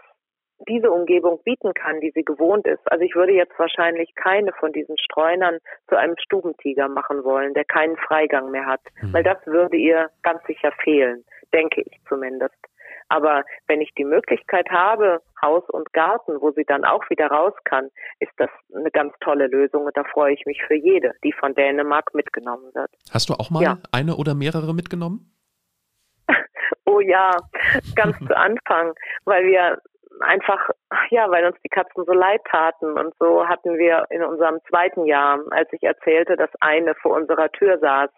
diese Umgebung bieten kann, die sie gewohnt ist. Also ich würde jetzt wahrscheinlich keine von diesen Streunern zu einem Stubentiger machen wollen, der keinen Freigang mehr hat, mhm. weil das würde ihr ganz sicher fehlen, denke ich zumindest. Aber wenn ich die Möglichkeit habe, Haus und Garten, wo sie dann auch wieder raus kann, ist das eine ganz tolle Lösung und da freue ich mich für jede, die von Dänemark mitgenommen wird. Hast du auch mal ja. eine oder mehrere mitgenommen? oh ja, ganz zu Anfang, weil wir einfach, ja, weil uns die Katzen so leid taten. Und so hatten wir in unserem zweiten Jahr, als ich erzählte, dass eine vor unserer Tür saß.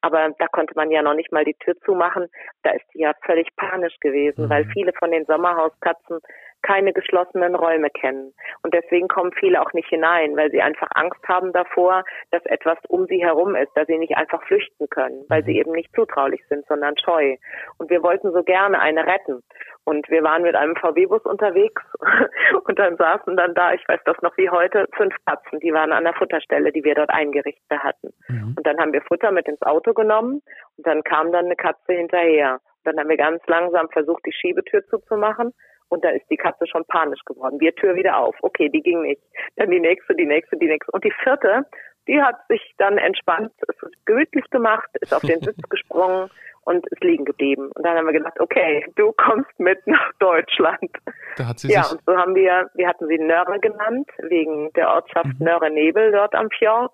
Aber da konnte man ja noch nicht mal die Tür zumachen. Da ist sie ja völlig panisch gewesen, mhm. weil viele von den Sommerhauskatzen keine geschlossenen Räume kennen. Und deswegen kommen viele auch nicht hinein, weil sie einfach Angst haben davor, dass etwas um sie herum ist, dass sie nicht einfach flüchten können, weil sie mhm. eben nicht zutraulich sind, sondern scheu. Und wir wollten so gerne eine retten. Und wir waren mit einem VW-Bus unterwegs und dann saßen dann da, ich weiß das noch wie heute, fünf Katzen, die waren an der Futterstelle, die wir dort eingerichtet hatten. Mhm. Und dann haben wir Futter mit ins Auto genommen und dann kam dann eine Katze hinterher. Dann haben wir ganz langsam versucht, die Schiebetür zuzumachen und da ist die Katze schon panisch geworden. Wir Tür wieder auf. Okay, die ging nicht. Dann die nächste, die nächste, die nächste. Und die vierte, die hat sich dann entspannt, es ist gemütlich gemacht, ist auf den Sitz gesprungen und ist liegen geblieben. Und dann haben wir gedacht, okay, du kommst mit nach Deutschland. Da hat sie ja, und so haben wir, wir hatten sie Nörre genannt, wegen der Ortschaft mhm. Nörre-Nebel dort am Fjord.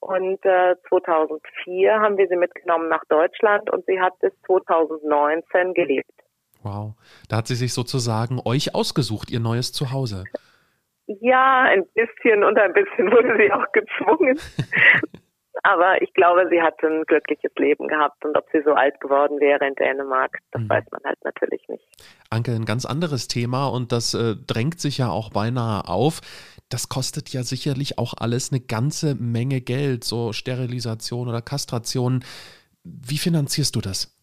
Und äh, 2004 haben wir sie mitgenommen nach Deutschland und sie hat bis 2019 gelebt. Wow, da hat sie sich sozusagen euch ausgesucht, ihr neues Zuhause. Ja, ein bisschen und ein bisschen wurde sie auch gezwungen. Aber ich glaube, sie hat ein glückliches Leben gehabt und ob sie so alt geworden wäre in Dänemark, das mhm. weiß man halt natürlich nicht. Anke, ein ganz anderes Thema und das äh, drängt sich ja auch beinahe auf. Das kostet ja sicherlich auch alles eine ganze Menge Geld, so Sterilisation oder Kastration. Wie finanzierst du das?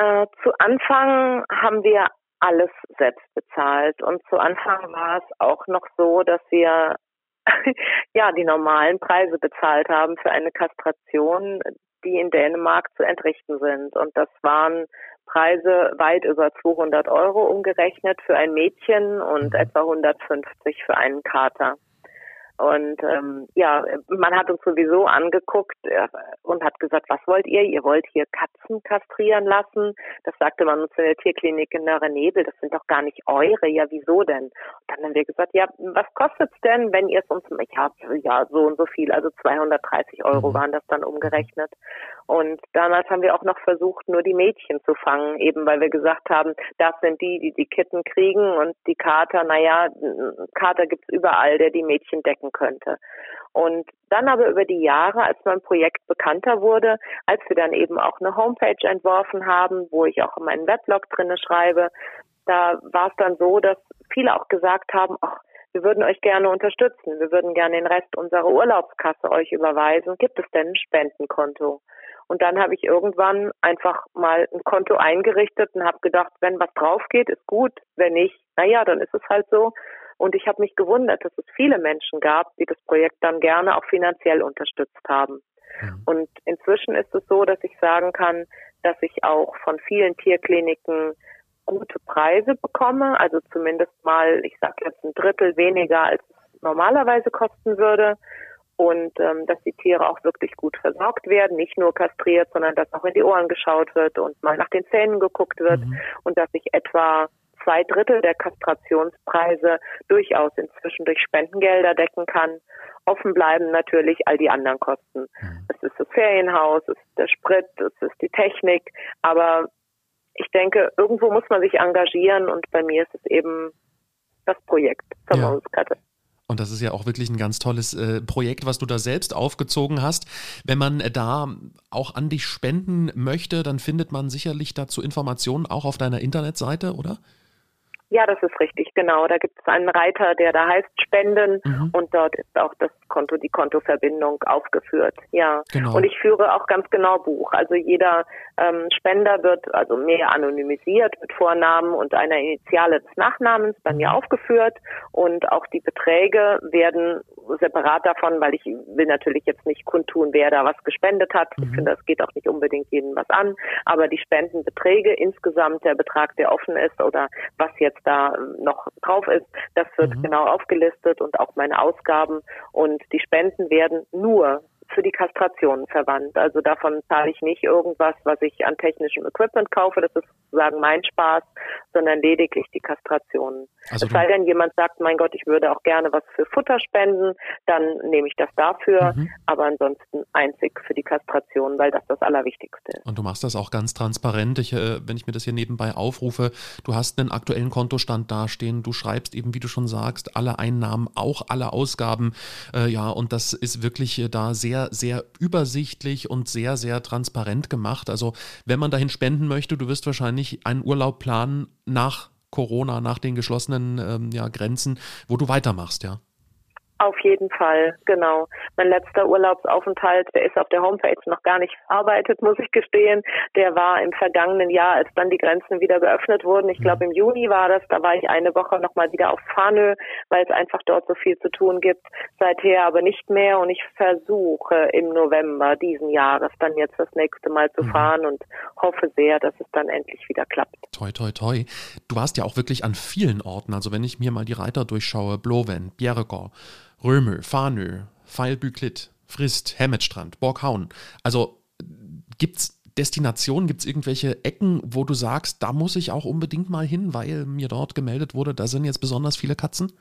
Äh, zu Anfang haben wir alles selbst bezahlt und zu Anfang war es auch noch so, dass wir ja, die normalen Preise bezahlt haben für eine Kastration, die in Dänemark zu entrichten sind. Und das waren Preise weit über 200 Euro umgerechnet für ein Mädchen und mhm. etwa 150 für einen Kater. Und ähm, ja, man hat uns sowieso angeguckt äh, und hat gesagt, was wollt ihr? Ihr wollt hier Katzen kastrieren lassen? Das sagte man uns in der Tierklinik in Nörre-Nebel. Das sind doch gar nicht eure. Ja, wieso denn? Und dann haben wir gesagt, ja, was kostet's denn, wenn ihr es uns, ich habe ja so und so viel, also 230 Euro mhm. waren das dann umgerechnet. Und damals haben wir auch noch versucht, nur die Mädchen zu fangen, eben weil wir gesagt haben, das sind die, die die Kitten kriegen und die Kater, naja, Kater gibt's überall, der die Mädchen decken machen könnte. Und dann aber über die Jahre, als mein Projekt bekannter wurde, als wir dann eben auch eine Homepage entworfen haben, wo ich auch in meinen Weblog drinne schreibe, da war es dann so, dass viele auch gesagt haben, ach, wir würden euch gerne unterstützen, wir würden gerne den Rest unserer Urlaubskasse euch überweisen. Gibt es denn ein Spendenkonto? Und dann habe ich irgendwann einfach mal ein Konto eingerichtet und habe gedacht, wenn was drauf geht, ist gut. Wenn nicht, naja, dann ist es halt so. Und ich habe mich gewundert, dass es viele Menschen gab, die das Projekt dann gerne auch finanziell unterstützt haben. Mhm. Und inzwischen ist es so, dass ich sagen kann, dass ich auch von vielen Tierkliniken gute Preise bekomme, also zumindest mal, ich sage jetzt ein Drittel weniger, als es normalerweise kosten würde und ähm, dass die Tiere auch wirklich gut versorgt werden, nicht nur kastriert, sondern dass auch in die Ohren geschaut wird und mal nach den Zähnen geguckt wird mhm. und dass ich etwa zwei Drittel der Kastrationspreise durchaus inzwischen durch Spendengelder decken kann. Offen bleiben natürlich all die anderen Kosten. Mhm. Es ist das Ferienhaus, es ist der Sprit, es ist die Technik, aber ich denke, irgendwo muss man sich engagieren und bei mir ist es eben das Projekt zur ja. Mauskarte. Und das ist ja auch wirklich ein ganz tolles äh, Projekt, was du da selbst aufgezogen hast. Wenn man äh, da auch an dich spenden möchte, dann findet man sicherlich dazu Informationen auch auf deiner Internetseite, oder? Ja, das ist richtig, genau. Da gibt es einen Reiter, der da heißt Spenden mhm. und dort ist auch das Konto, die Kontoverbindung aufgeführt. Ja. Genau. Und ich führe auch ganz genau Buch. Also jeder ähm, Spender wird also mehr anonymisiert mit Vornamen und einer Initiale des Nachnamens bei mir mhm. aufgeführt und auch die Beträge werden separat davon, weil ich will natürlich jetzt nicht kundtun, wer da was gespendet hat. Mhm. Ich finde, das geht auch nicht unbedingt jedem was an. Aber die Spendenbeträge insgesamt, der Betrag, der offen ist oder was jetzt da noch drauf ist, das wird mhm. genau aufgelistet und auch meine Ausgaben. Und die Spenden werden nur für die Kastration verwandt. Also davon zahle ich nicht irgendwas, was ich an technischem Equipment kaufe. Das ist sozusagen mein Spaß, sondern lediglich die Kastrationen. Also es sei denn, jemand sagt, mein Gott, ich würde auch gerne was für Futter spenden, dann nehme ich das dafür, mhm. aber ansonsten einzig für die Kastration, weil das das Allerwichtigste ist. Und du machst das auch ganz transparent. Ich, äh, wenn ich mir das hier nebenbei aufrufe, du hast einen aktuellen Kontostand dastehen, du schreibst eben, wie du schon sagst, alle Einnahmen, auch alle Ausgaben, äh, ja, und das ist wirklich äh, da sehr, sehr übersichtlich und sehr, sehr transparent gemacht. Also, wenn man dahin spenden möchte, du wirst wahrscheinlich einen Urlaub planen nach Corona, nach den geschlossenen ähm, ja, Grenzen, wo du weitermachst, ja? Auf jeden Fall, genau. Mein letzter Urlaubsaufenthalt, der ist auf der Homepage noch gar nicht verarbeitet, muss ich gestehen. Der war im vergangenen Jahr, als dann die Grenzen wieder geöffnet wurden. Ich glaube, im Juni war das. Da war ich eine Woche nochmal wieder auf Fanö, weil es einfach dort so viel zu tun gibt. Seither aber nicht mehr. Und ich versuche im November diesen Jahres dann jetzt das nächste Mal zu mhm. fahren und hoffe sehr, dass es dann endlich wieder klappt. Toi, toi, toi. Du warst ja auch wirklich an vielen Orten. Also wenn ich mir mal die Reiter durchschaue, Blowen, Bjerregård, Römö, Farnö, Feilbüklit, Frist, Hemmetstrand, Borghaun. Also gibt's Destinationen, gibt es irgendwelche Ecken, wo du sagst, da muss ich auch unbedingt mal hin, weil mir dort gemeldet wurde, da sind jetzt besonders viele Katzen?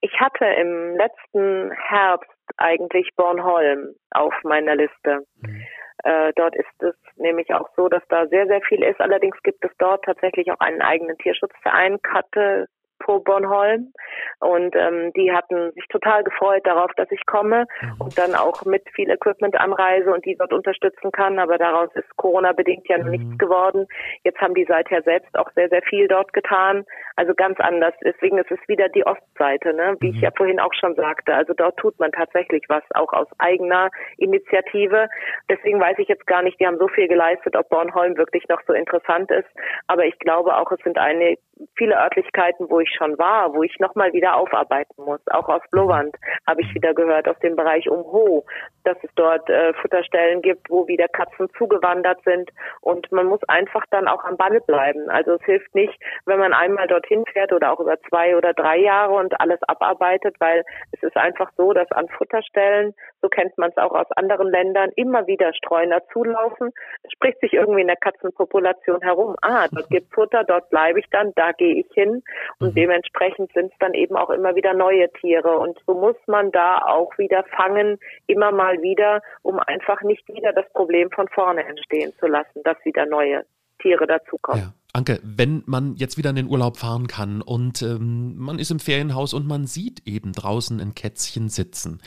Ich hatte im letzten Herbst eigentlich Bornholm auf meiner Liste. Mhm. Äh, dort ist es nämlich auch so, dass da sehr, sehr viel ist. Allerdings gibt es dort tatsächlich auch einen eigenen Tierschutzverein, Katte, Pro Bornholm. Und ähm, die hatten sich total gefreut darauf, dass ich komme mhm. und dann auch mit viel Equipment anreise und die dort unterstützen kann. Aber daraus ist Corona-bedingt ja mhm. nichts geworden. Jetzt haben die seither selbst auch sehr, sehr viel dort getan. Also ganz anders. Deswegen ist es wieder die Ostseite, ne? wie mhm. ich ja vorhin auch schon sagte. Also dort tut man tatsächlich was, auch aus eigener Initiative. Deswegen weiß ich jetzt gar nicht, die haben so viel geleistet, ob Bornholm wirklich noch so interessant ist. Aber ich glaube auch, es sind eine viele Örtlichkeiten, wo ich schon war, wo ich nochmal wieder aufarbeiten muss. Auch aus Blowand habe ich wieder gehört, aus dem Bereich Umho, dass es dort äh, Futterstellen gibt, wo wieder Katzen zugewandert sind. Und man muss einfach dann auch am Ball bleiben. Also es hilft nicht, wenn man einmal dorthin fährt oder auch über zwei oder drei Jahre und alles abarbeitet, weil es ist einfach so, dass an Futterstellen, so kennt man es auch aus anderen Ländern, immer wieder Streuner zulaufen. Es spricht sich irgendwie in der Katzenpopulation herum. Ah, dort gibt Futter, dort bleibe ich dann, da gehe ich hin. Und. Dementsprechend sind es dann eben auch immer wieder neue Tiere. Und so muss man da auch wieder fangen, immer mal wieder, um einfach nicht wieder das Problem von vorne entstehen zu lassen, dass wieder neue Tiere dazukommen. Ja. Anke, wenn man jetzt wieder in den Urlaub fahren kann und ähm, man ist im Ferienhaus und man sieht eben draußen ein Kätzchen sitzen,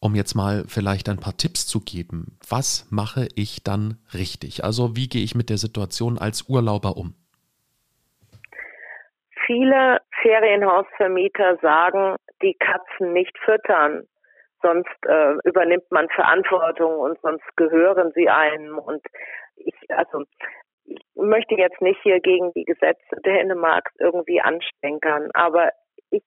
um jetzt mal vielleicht ein paar Tipps zu geben, was mache ich dann richtig? Also wie gehe ich mit der Situation als Urlauber um? Viele Ferienhausvermieter sagen, die Katzen nicht füttern, sonst äh, übernimmt man Verantwortung und sonst gehören sie einem. Und ich, also ich möchte jetzt nicht hier gegen die Gesetze Dänemarks irgendwie anstenkern, aber ich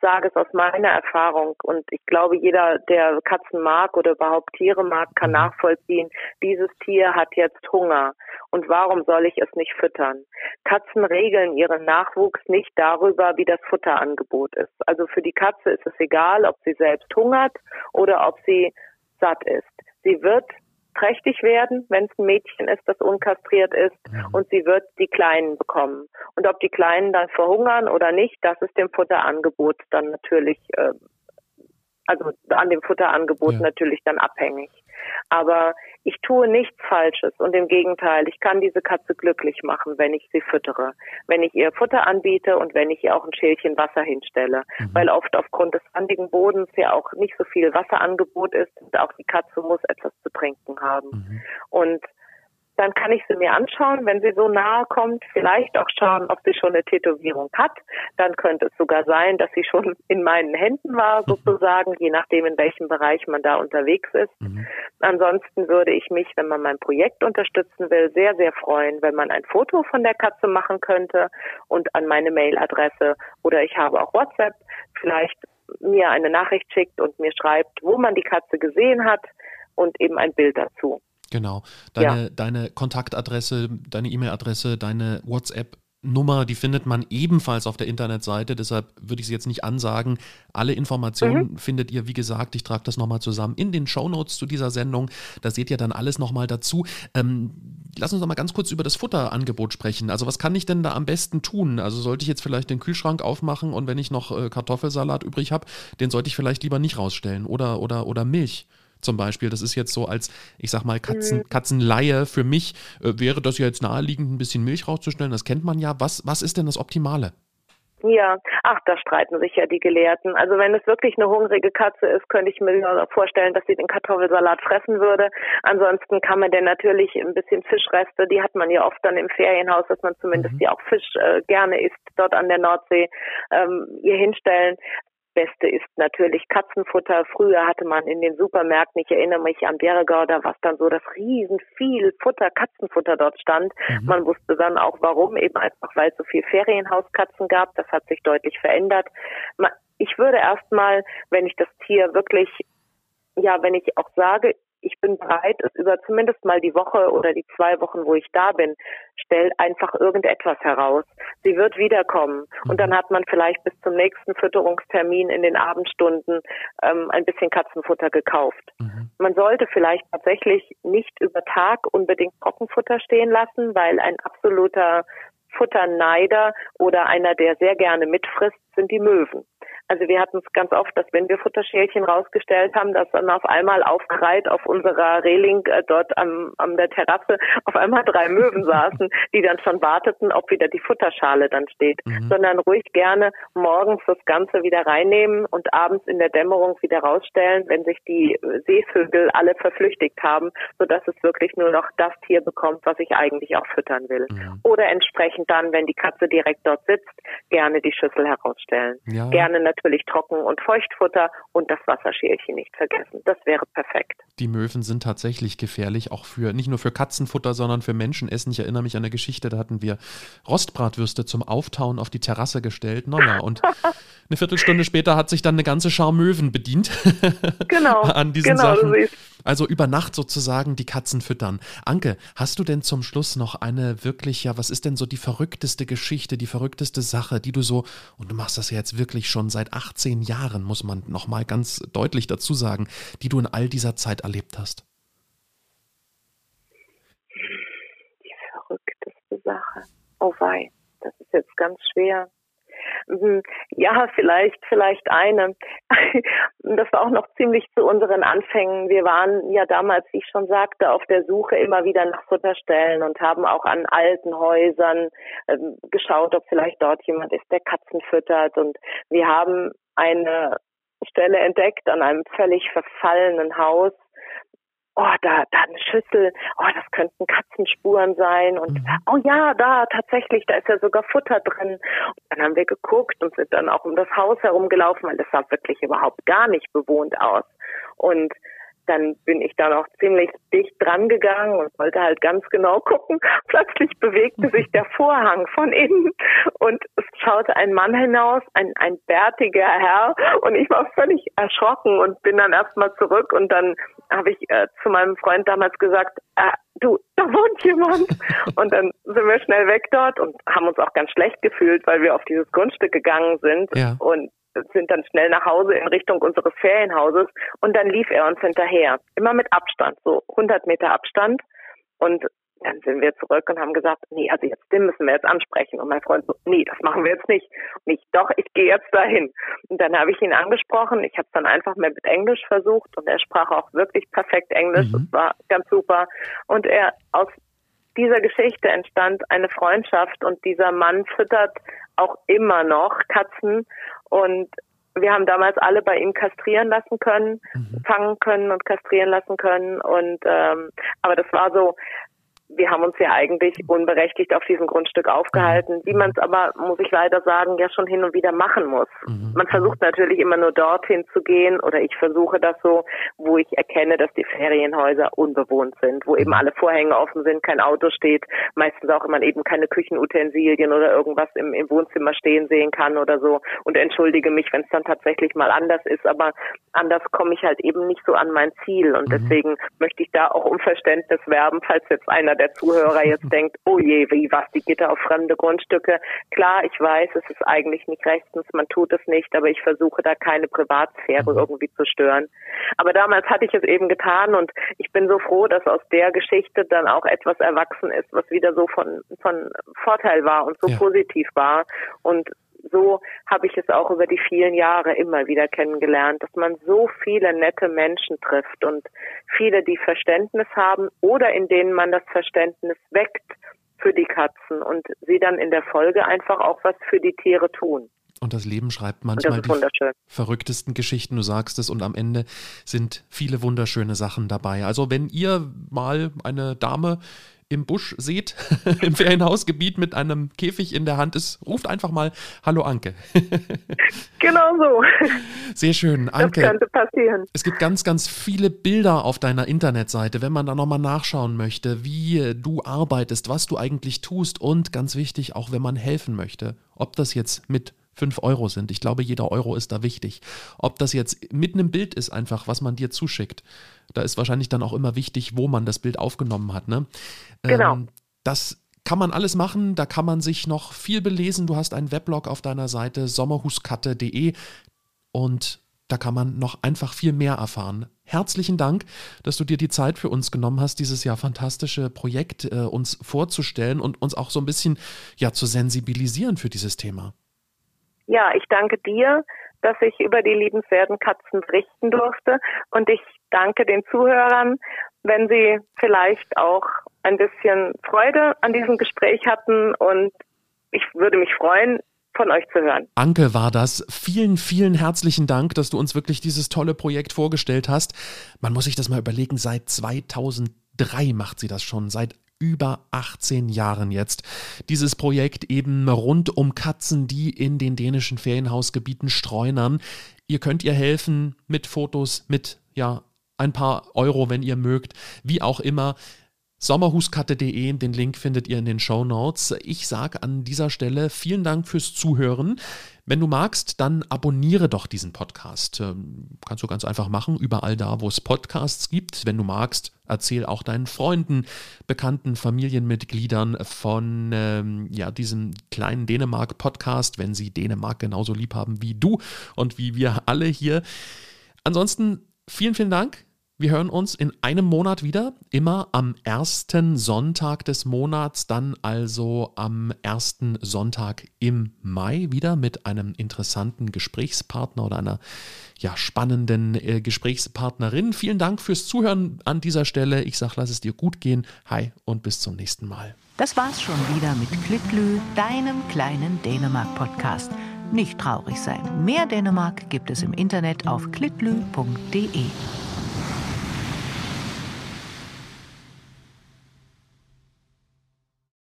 sage es aus meiner Erfahrung und ich glaube, jeder, der Katzen mag oder überhaupt Tiere mag, kann nachvollziehen, dieses Tier hat jetzt Hunger und warum soll ich es nicht füttern? Katzen regeln ihren Nachwuchs nicht darüber, wie das Futterangebot ist. Also für die Katze ist es egal, ob sie selbst hungert oder ob sie satt ist. Sie wird trächtig werden, wenn es ein Mädchen ist, das unkastriert ist, mhm. und sie wird die Kleinen bekommen. Und ob die Kleinen dann verhungern oder nicht, das ist dem Futterangebot dann natürlich, äh, also an dem Futterangebot ja. natürlich dann abhängig. Aber ich tue nichts Falsches und im Gegenteil, ich kann diese Katze glücklich machen, wenn ich sie füttere, wenn ich ihr Futter anbiete und wenn ich ihr auch ein Schälchen Wasser hinstelle, mhm. weil oft aufgrund des sandigen Bodens ja auch nicht so viel Wasserangebot ist und auch die Katze muss etwas zu trinken haben. Mhm. Und dann kann ich sie mir anschauen, wenn sie so nahe kommt, vielleicht auch schauen, ob sie schon eine Tätowierung hat. Dann könnte es sogar sein, dass sie schon in meinen Händen war, sozusagen, je nachdem, in welchem Bereich man da unterwegs ist. Mhm. Ansonsten würde ich mich, wenn man mein Projekt unterstützen will, sehr, sehr freuen, wenn man ein Foto von der Katze machen könnte und an meine Mailadresse oder ich habe auch WhatsApp vielleicht mir eine Nachricht schickt und mir schreibt, wo man die Katze gesehen hat und eben ein Bild dazu. Genau. Deine, ja. deine Kontaktadresse, deine E-Mail-Adresse, deine WhatsApp Nummer, die findet man ebenfalls auf der Internetseite, deshalb würde ich sie jetzt nicht ansagen. Alle Informationen mhm. findet ihr, wie gesagt, ich trage das nochmal zusammen in den Shownotes zu dieser Sendung. Da seht ihr dann alles nochmal dazu. Ähm, lass uns noch mal ganz kurz über das Futterangebot sprechen. Also was kann ich denn da am besten tun? Also sollte ich jetzt vielleicht den Kühlschrank aufmachen und wenn ich noch äh, Kartoffelsalat übrig habe, den sollte ich vielleicht lieber nicht rausstellen oder, oder, oder Milch zum Beispiel. Das ist jetzt so als, ich sag mal, Katzen, mhm. Katzenleihe für mich, äh, wäre das ja jetzt naheliegend, ein bisschen Milch rauszustellen. Das kennt man ja. Was, was ist denn das Optimale? Ja, ach, da streiten sich ja die Gelehrten. Also wenn es wirklich eine hungrige Katze ist, könnte ich mir vorstellen, dass sie den Kartoffelsalat fressen würde. Ansonsten kann man denn natürlich ein bisschen Fischreste, die hat man ja oft dann im Ferienhaus, dass man zumindest mhm. die auch Fisch äh, gerne isst, dort an der Nordsee, ähm, ihr hinstellen. Beste ist natürlich Katzenfutter. Früher hatte man in den Supermärkten, ich erinnere mich an Bjerregau, da was dann so das riesen viel Futter, Katzenfutter dort stand. Mhm. Man wusste dann auch warum, eben einfach weil es so viel Ferienhauskatzen gab. Das hat sich deutlich verändert. Ich würde erstmal, wenn ich das Tier wirklich ja, wenn ich auch sage, ich bin bereit, es über zumindest mal die Woche oder die zwei Wochen, wo ich da bin, stell einfach irgendetwas heraus. Sie wird wiederkommen und dann hat man vielleicht bis zum nächsten Fütterungstermin in den Abendstunden ähm, ein bisschen Katzenfutter gekauft. Mhm. Man sollte vielleicht tatsächlich nicht über Tag unbedingt Trockenfutter stehen lassen, weil ein absoluter Futterneider oder einer, der sehr gerne mitfrisst, sind die Möwen. Also wir hatten es ganz oft, dass wenn wir Futterschälchen rausgestellt haben, dass dann auf einmal aufgereiht auf unserer Reling äh, dort am, am der Terrasse auf einmal drei Möwen saßen, die dann schon warteten, ob wieder die Futterschale dann steht. Mhm. Sondern ruhig gerne morgens das Ganze wieder reinnehmen und abends in der Dämmerung wieder rausstellen, wenn sich die Seevögel alle verflüchtigt haben, sodass es wirklich nur noch das Tier bekommt, was ich eigentlich auch füttern will. Mhm. Oder entsprechend dann, wenn die Katze direkt dort sitzt, gerne die Schüssel herausstellen. Ja. Gerne natürlich natürlich Trocken- und Feuchtfutter und das Wasserschälchen nicht vergessen. Das wäre perfekt. Die Möwen sind tatsächlich gefährlich, auch für nicht nur für Katzenfutter, sondern für Menschenessen. Ich erinnere mich an eine Geschichte, da hatten wir Rostbratwürste zum Auftauen auf die Terrasse gestellt. Naja, und eine Viertelstunde später hat sich dann eine ganze Schar Möwen bedient. Genau. an diesen genau, Sachen. Also über Nacht sozusagen die Katzen füttern. Anke, hast du denn zum Schluss noch eine wirklich, ja, was ist denn so die verrückteste Geschichte, die verrückteste Sache, die du so, und du machst das ja jetzt wirklich schon seit 18 Jahren, muss man nochmal ganz deutlich dazu sagen, die du in all dieser Zeit erlebt hast? Die verrückteste Sache. Oh wei, das ist jetzt ganz schwer. Mhm. Ja, vielleicht, vielleicht eine. Das war auch noch ziemlich zu unseren Anfängen. Wir waren ja damals, wie ich schon sagte, auf der Suche immer wieder nach Futterstellen und haben auch an alten Häusern ähm, geschaut, ob vielleicht dort jemand ist, der Katzen füttert. Und wir haben eine Stelle entdeckt an einem völlig verfallenen Haus, oh, da, da eine Schüssel, oh, das könnten Katzenspuren sein und mhm. oh ja, da tatsächlich, da ist ja sogar Futter drin. Und dann haben wir geguckt und sind dann auch um das Haus herumgelaufen, weil das sah wirklich überhaupt gar nicht bewohnt aus. Und dann bin ich da noch ziemlich dicht dran gegangen und wollte halt ganz genau gucken. Plötzlich bewegte sich der Vorhang von innen und es schaute ein Mann hinaus, ein, ein bärtiger Herr und ich war völlig erschrocken und bin dann erstmal zurück und dann habe ich äh, zu meinem Freund damals gesagt, äh, du, da wohnt jemand. Und dann sind wir schnell weg dort und haben uns auch ganz schlecht gefühlt, weil wir auf dieses Grundstück gegangen sind ja. und sind dann schnell nach Hause in Richtung unseres Ferienhauses und dann lief er uns hinterher. Immer mit Abstand, so 100 Meter Abstand. Und dann sind wir zurück und haben gesagt, nee, also jetzt den müssen wir jetzt ansprechen. Und mein Freund so, nee, das machen wir jetzt nicht. Und ich, doch, ich gehe jetzt dahin. Und dann habe ich ihn angesprochen. Ich habe es dann einfach mal mit Englisch versucht und er sprach auch wirklich perfekt Englisch. Mhm. Das war ganz super. Und er aus dieser Geschichte entstand eine Freundschaft und dieser Mann füttert auch immer noch Katzen und wir haben damals alle bei ihm kastrieren lassen können, mhm. fangen können und kastrieren lassen können und ähm, aber das war so wir haben uns ja eigentlich unberechtigt auf diesem Grundstück aufgehalten, wie man es aber, muss ich leider sagen, ja schon hin und wieder machen muss. Mhm. Man versucht natürlich immer nur dorthin zu gehen oder ich versuche das so, wo ich erkenne, dass die Ferienhäuser unbewohnt sind, wo eben alle Vorhänge offen sind, kein Auto steht, meistens auch immer eben keine Küchenutensilien oder irgendwas im, im Wohnzimmer stehen sehen kann oder so und entschuldige mich, wenn es dann tatsächlich mal anders ist, aber anders komme ich halt eben nicht so an mein Ziel und mhm. deswegen möchte ich da auch um Verständnis werben, falls jetzt einer der Zuhörer jetzt denkt, oh je, wie was, die geht da auf fremde Grundstücke. Klar, ich weiß, es ist eigentlich nicht rechtens, man tut es nicht, aber ich versuche da keine Privatsphäre irgendwie zu stören. Aber damals hatte ich es eben getan und ich bin so froh, dass aus der Geschichte dann auch etwas erwachsen ist, was wieder so von, von Vorteil war und so ja. positiv war und so habe ich es auch über die vielen Jahre immer wieder kennengelernt, dass man so viele nette Menschen trifft und viele, die Verständnis haben oder in denen man das Verständnis weckt für die Katzen und sie dann in der Folge einfach auch was für die Tiere tun. Und das Leben schreibt manchmal die verrücktesten Geschichten, du sagst es, und am Ende sind viele wunderschöne Sachen dabei. Also wenn ihr mal eine Dame im Busch seht, im Ferienhausgebiet mit einem Käfig in der Hand ist, ruft einfach mal Hallo Anke. genau so. Sehr schön. Anke, das könnte passieren. Es gibt ganz, ganz viele Bilder auf deiner Internetseite, wenn man da nochmal nachschauen möchte, wie du arbeitest, was du eigentlich tust und ganz wichtig, auch wenn man helfen möchte. Ob das jetzt mit 5 Euro sind. Ich glaube, jeder Euro ist da wichtig. Ob das jetzt mit einem Bild ist, einfach, was man dir zuschickt. Da ist wahrscheinlich dann auch immer wichtig, wo man das Bild aufgenommen hat. Ne? Genau. Ähm, das kann man alles machen, da kann man sich noch viel belesen. Du hast einen Weblog auf deiner Seite sommerhuskatte.de und da kann man noch einfach viel mehr erfahren. Herzlichen Dank, dass du dir die Zeit für uns genommen hast, dieses ja fantastische Projekt äh, uns vorzustellen und uns auch so ein bisschen ja zu sensibilisieren für dieses Thema. Ja, ich danke dir, dass ich über die liebenswerten Katzen berichten durfte und ich danke den Zuhörern, wenn sie vielleicht auch ein bisschen Freude an diesem Gespräch hatten und ich würde mich freuen, von euch zu hören. Anke war das. Vielen, vielen herzlichen Dank, dass du uns wirklich dieses tolle Projekt vorgestellt hast. Man muss sich das mal überlegen, seit 2003 macht sie das schon, seit über 18 Jahren jetzt. Dieses Projekt eben rund um Katzen, die in den dänischen Ferienhausgebieten streunern. Ihr könnt ihr helfen mit Fotos, mit ja ein paar Euro, wenn ihr mögt, wie auch immer. Sommerhuskatte.de, den Link findet ihr in den Show Notes. Ich sage an dieser Stelle vielen Dank fürs Zuhören. Wenn du magst, dann abonniere doch diesen Podcast. Ähm, kannst du ganz einfach machen, überall da, wo es Podcasts gibt. Wenn du magst, erzähl auch deinen Freunden, Bekannten, Familienmitgliedern von ähm, ja, diesem kleinen Dänemark-Podcast, wenn sie Dänemark genauso lieb haben wie du und wie wir alle hier. Ansonsten vielen, vielen Dank wir hören uns in einem Monat wieder, immer am ersten Sonntag des Monats, dann also am ersten Sonntag im Mai wieder mit einem interessanten Gesprächspartner oder einer ja, spannenden äh, Gesprächspartnerin. Vielen Dank fürs Zuhören an dieser Stelle. Ich sage, lass es dir gut gehen. Hi und bis zum nächsten Mal. Das war's schon wieder mit Klitlü, deinem kleinen Dänemark-Podcast. Nicht traurig sein. Mehr Dänemark gibt es im Internet auf klitlü.de.